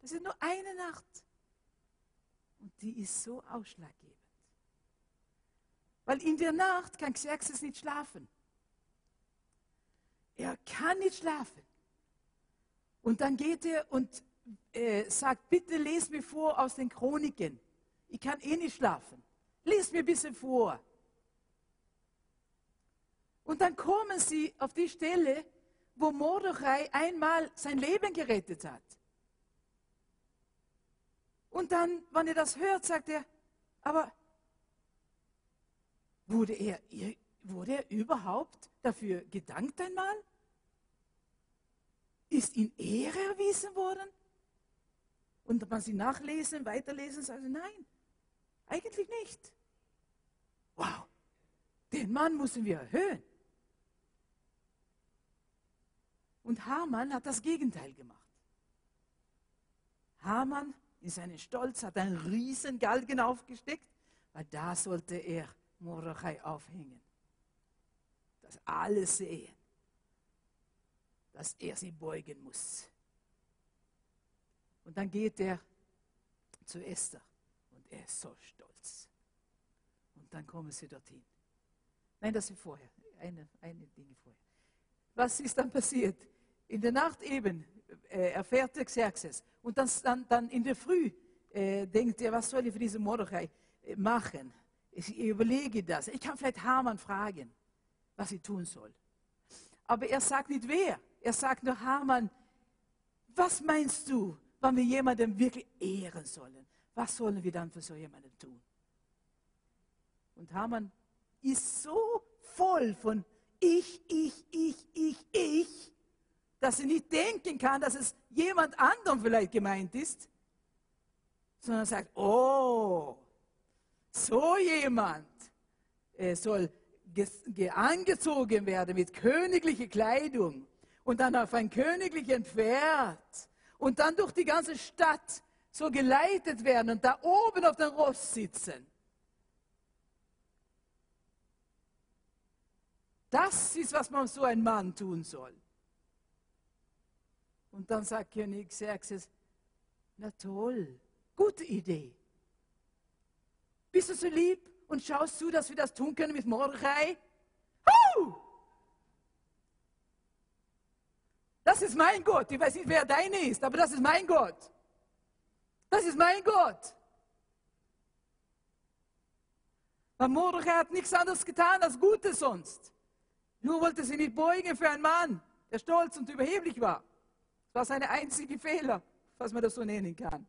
Das ist nur eine Nacht. Und die ist so ausschlaggebend. Weil in der Nacht kann Xerxes nicht schlafen. Er kann nicht schlafen. Und dann geht er und äh, sagt, bitte les mir vor aus den Chroniken. Ich kann eh nicht schlafen. Lies mir ein bisschen vor. Und dann kommen sie auf die Stelle, wo Mordechai einmal sein Leben gerettet hat. Und dann, wenn er das hört, sagt er, aber wurde er, wurde er überhaupt dafür gedankt einmal? Ist ihm Ehre erwiesen worden? Und wenn Sie nachlesen, weiterlesen, sagen Sie, nein, eigentlich nicht. Wow, den Mann müssen wir erhöhen. Und Hamann hat das Gegenteil gemacht. Hamann in seinen Stolz hat einen riesen Galgen aufgesteckt, weil da sollte er Mordechai aufhängen. Dass alle sehen, dass er sie beugen muss. Und dann geht er zu Esther und er ist so stolz. Und dann kommen sie dorthin. Nein, das ist vorher. Eine, eine Dinge vorher. Was ist dann passiert? In der Nacht eben äh, erfährt der Xerxes. Und dann, dann, dann in der Früh äh, denkt er, was soll ich für diesen Mordechai äh, machen? Ich überlege das. Ich kann vielleicht Haman fragen, was sie tun soll. Aber er sagt nicht wer. Er sagt nur Haman, was meinst du, wenn wir jemanden wirklich ehren sollen? Was sollen wir dann für so jemanden tun? Und Haman ist so voll von ich, ich, ich, ich, ich, dass er nicht denken kann, dass es jemand anderem vielleicht gemeint ist, sondern sagt, oh, so jemand äh, soll angezogen werden mit königlicher Kleidung und dann auf ein königliches Pferd und dann durch die ganze Stadt so geleitet werden und da oben auf dem Ross sitzen. Das ist, was man so ein Mann tun soll. Und dann sagt König Xerxes, na toll, gute Idee. Bist du so lieb und schaust zu, dass wir das tun können mit Mordechai? Das ist mein Gott. Ich weiß nicht, wer deine ist, aber das ist mein Gott. Das ist mein Gott. Weil Mordechai hat nichts anderes getan als Gutes sonst. Nur wollte sie nicht beugen für einen Mann, der stolz und überheblich war. Das war seine einzige Fehler, was man das so nennen kann.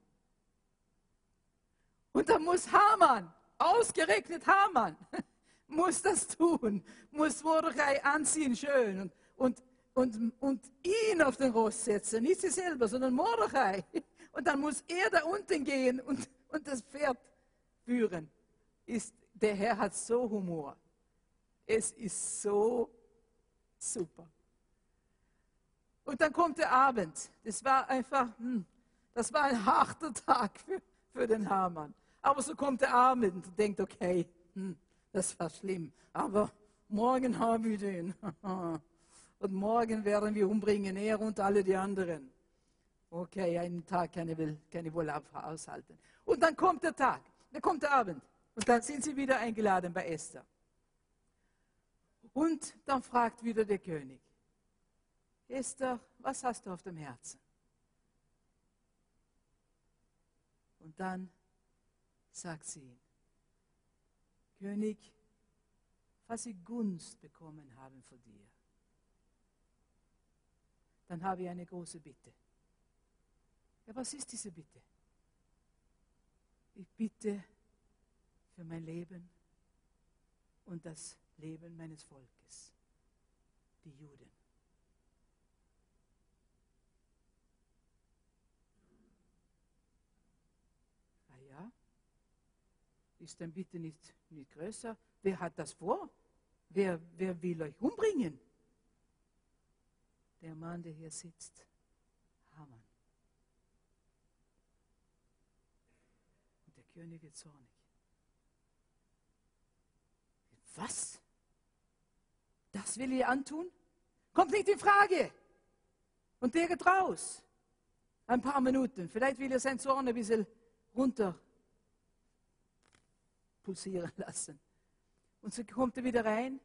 Und dann muss Haman, ausgerechnet Haman, muss das tun, muss Mordechai anziehen schön und, und, und, und ihn auf den Ross setzen, nicht sie selber, sondern Mordechai. Und dann muss er da unten gehen und, und das Pferd führen. Ist, der Herr hat so Humor. Es ist so super. Und dann kommt der Abend. Das war einfach, hm, das war ein harter Tag für, für den Hamann. Aber so kommt der Abend und denkt, okay, hm, das war schlimm. Aber morgen haben wir den. Und morgen werden wir umbringen, er und alle die anderen. Okay, einen Tag kann ich, kann ich wohl aushalten. Und dann kommt der Tag, dann kommt der Abend. Und dann sind sie wieder eingeladen bei Esther. Und dann fragt wieder der König, Esther, was hast du auf dem Herzen? Und dann sagt sie, König, falls ich Gunst bekommen haben von dir, dann habe ich eine große Bitte. Ja, was ist diese Bitte? Ich bitte für mein Leben und das Leben meines Volkes, die Juden. Ah ja, ist denn bitte nicht, nicht größer? Wer hat das vor? Wer, wer will euch umbringen? Der Mann, der hier sitzt, Haman. Und der König wird zornig. Was? Das will ihr antun? Kommt nicht in Frage. Und der geht raus. Ein paar Minuten. Vielleicht will er sein Zorn ein bisschen runter pulsieren lassen. Und so kommt er wieder rein.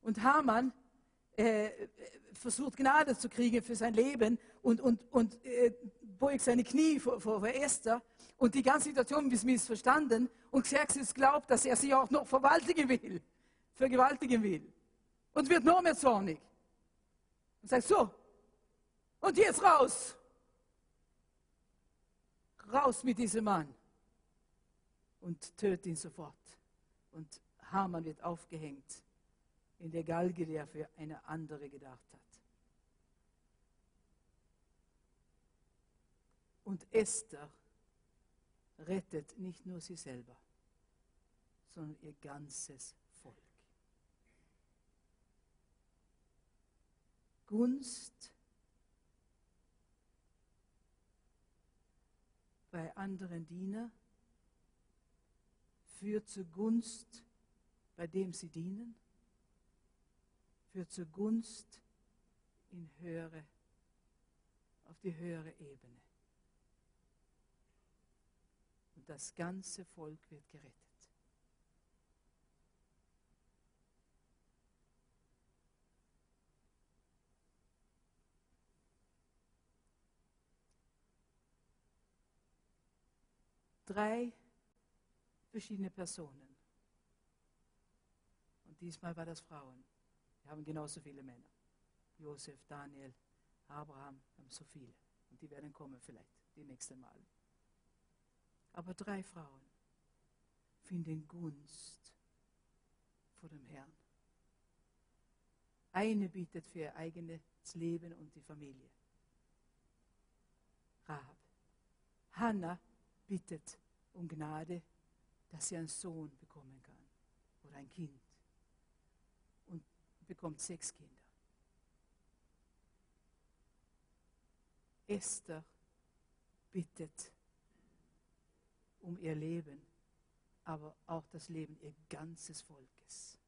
Und Hamann äh, versucht Gnade zu kriegen für sein Leben und, und, und äh, beugt seine Knie vor, vor, Esther. Und die ganze Situation ist missverstanden. Und Xerxes glaubt, dass er sie auch noch verwaltigen will, vergewaltigen will. und wird noch mehr zornig. Und sagt so, und jetzt raus. Raus mit diesem Mann. Und tötet ihn sofort. Und Haman wird aufgehängt in der Galge, die er für eine andere gedacht hat. Und Esther rettet nicht nur sie selber, sondern ihr ganzes Volk. Gunst bei anderen Diener führt zur Gunst bei dem sie dienen, führt zur Gunst in höhere, auf die höhere Ebene. Und das ganze Volk wird gerettet. Drei verschiedene Personen. Und diesmal war das Frauen. Wir haben genauso viele Männer. Josef, Daniel, Abraham, wir haben so viele. Und die werden kommen vielleicht die nächsten Mal. Aber drei Frauen finden Gunst vor dem Herrn. Eine bietet für ihr eigenes Leben und die Familie. Rahab. Hannah bittet um Gnade, dass sie einen Sohn bekommen kann oder ein Kind. Und bekommt sechs Kinder. Esther bittet um ihr Leben, aber auch das Leben ihr ganzes Volkes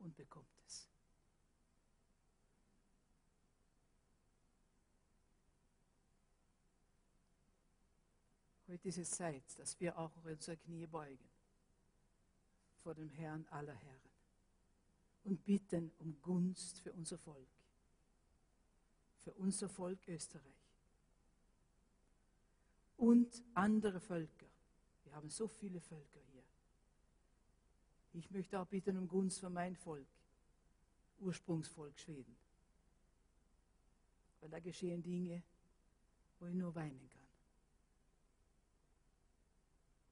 und bekommt es. Heute ist es Zeit, dass wir auch unsere Knie beugen vor dem Herrn aller Herren und bitten um Gunst für unser Volk, für unser Volk Österreich und andere Völker. Wir haben so viele Völker hier. Ich möchte auch bitten um Gunst für mein Volk, Ursprungsvolk Schweden. Weil da geschehen Dinge, wo ich nur weinen kann.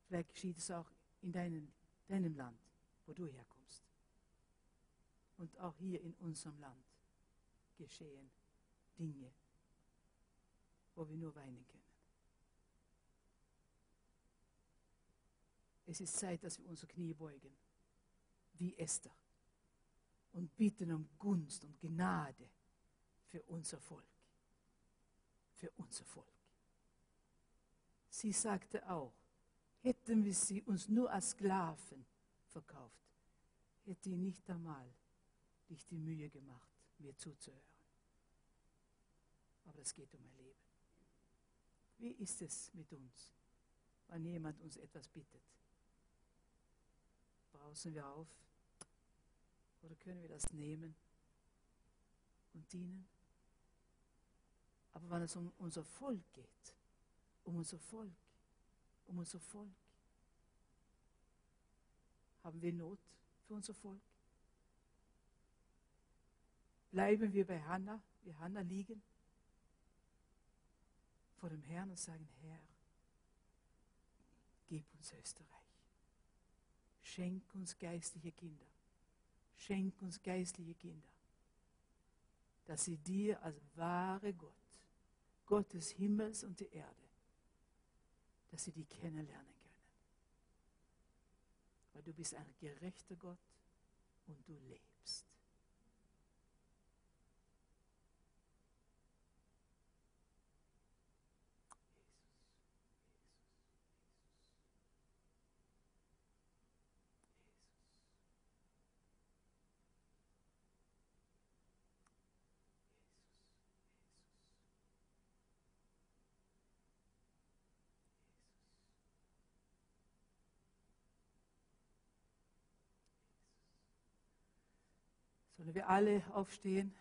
Vielleicht geschieht es auch in deinem, deinem Land, wo du herkommst. Und auch hier in unserem Land geschehen Dinge, wo wir nur weinen können. Es ist Zeit, dass wir unsere Knie beugen, wie Esther, und bitten um Gunst und Gnade für unser Volk. Für unser Volk. Sie sagte auch, hätten wir sie uns nur als Sklaven verkauft, hätte ich nicht einmal dich die Mühe gemacht, mir zuzuhören. Aber es geht um mein Leben. Wie ist es mit uns, wenn jemand uns etwas bittet? Brausen wir auf? Oder können wir das nehmen und dienen? Aber wenn es um unser Volk geht, um unser Volk, um unser Volk, haben wir Not für unser Volk? Bleiben wir bei Hannah, wie Hannah liegen, vor dem Herrn und sagen, Herr, gib uns Österreich. Schenk uns geistliche Kinder. Schenk uns geistliche Kinder. Dass sie dir als wahre Gott, Gott des Himmels und der Erde, dass sie die kennenlernen können. Weil du bist ein gerechter Gott und du lebst. Sollen wir alle aufstehen?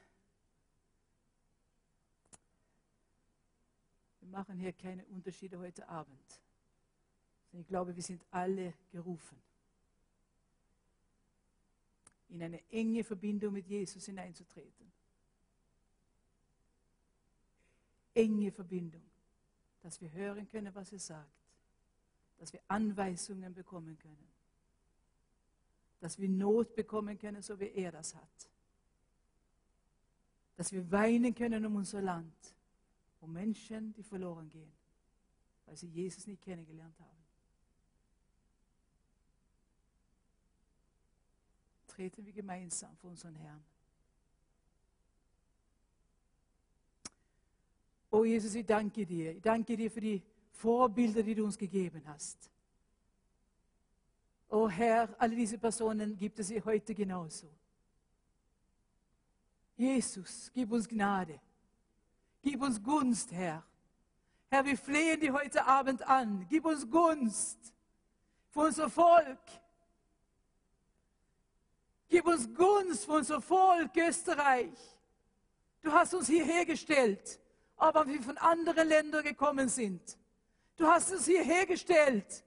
Wir machen hier keine Unterschiede heute Abend. Ich glaube, wir sind alle gerufen. in eine enge Verbindung mit Jesus hineinzutreten. Enge Verbindung, dass wir hören können, was er sagt, dass wir Anweisungen bekommen können, dass wir Not bekommen können, so wie er das hat, dass wir weinen können um unser Land, um Menschen, die verloren gehen, weil sie Jesus nicht kennengelernt haben. treten wir gemeinsam vor unseren Herrn. Oh Jesus, ich danke dir. Ich danke dir für die Vorbilder, die du uns gegeben hast. Oh Herr, alle diese Personen gibt es heute genauso. Jesus, gib uns Gnade. Gib uns Gunst, Herr. Herr, wir flehen dich heute Abend an. Gib uns Gunst für unser Volk. Gib uns Gunst für unser Volk Österreich. Du hast uns hierher gestellt, aber wir von anderen Ländern gekommen sind. Du hast uns hierher gestellt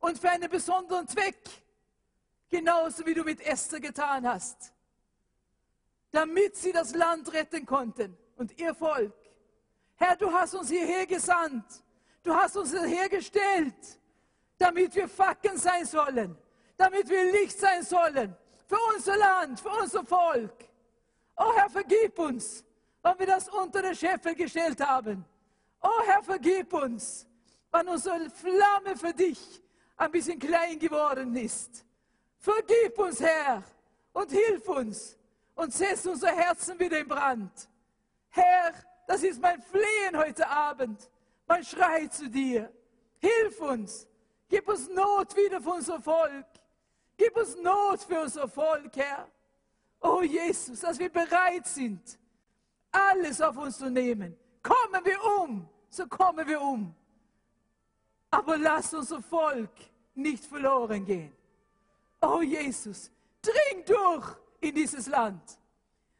und für einen besonderen Zweck, genauso wie du mit Esther getan hast, damit sie das Land retten konnten und ihr Volk. Herr, du hast uns hierher gesandt, du hast uns hierher gestellt, damit wir Fackeln sein sollen, damit wir Licht sein sollen, für unser Land, für unser Volk. Oh Herr, vergib uns, wenn wir das unter den Scheffel gestellt haben. Oh Herr, vergib uns, wenn unsere Flamme für dich ein bisschen klein geworden ist. Vergib uns, Herr, und hilf uns und setz unser Herzen wieder in Brand. Herr, das ist mein Flehen heute Abend, mein Schrei zu dir. Hilf uns, gib uns Not wieder für unser Volk. Gib uns Not für unser Volk, Herr. Oh Jesus, dass wir bereit sind, alles auf uns zu nehmen. Kommen wir um, so kommen wir um. Aber lass unser Volk nicht verloren gehen. Oh Jesus, dring durch in dieses Land,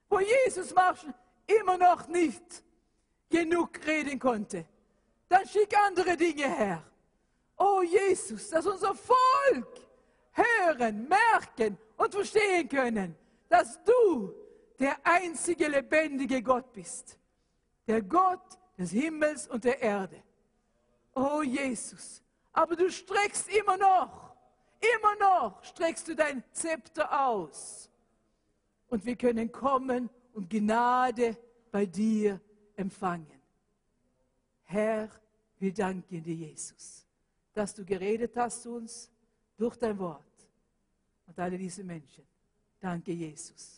wo Jesus immer noch nicht genug reden konnte. Dann schick andere Dinge her. Oh Jesus, dass unser Volk hören, merken und verstehen können, dass du der einzige lebendige Gott bist. Der Gott des Himmels und der Erde. Oh Jesus, aber du streckst immer noch, immer noch streckst du dein Zepter aus. Und wir können kommen und Gnade bei dir empfangen. Herr, wir danken dir, Jesus, dass du geredet hast zu uns durch dein Wort und alle diese Menschen. Danke, Jesus.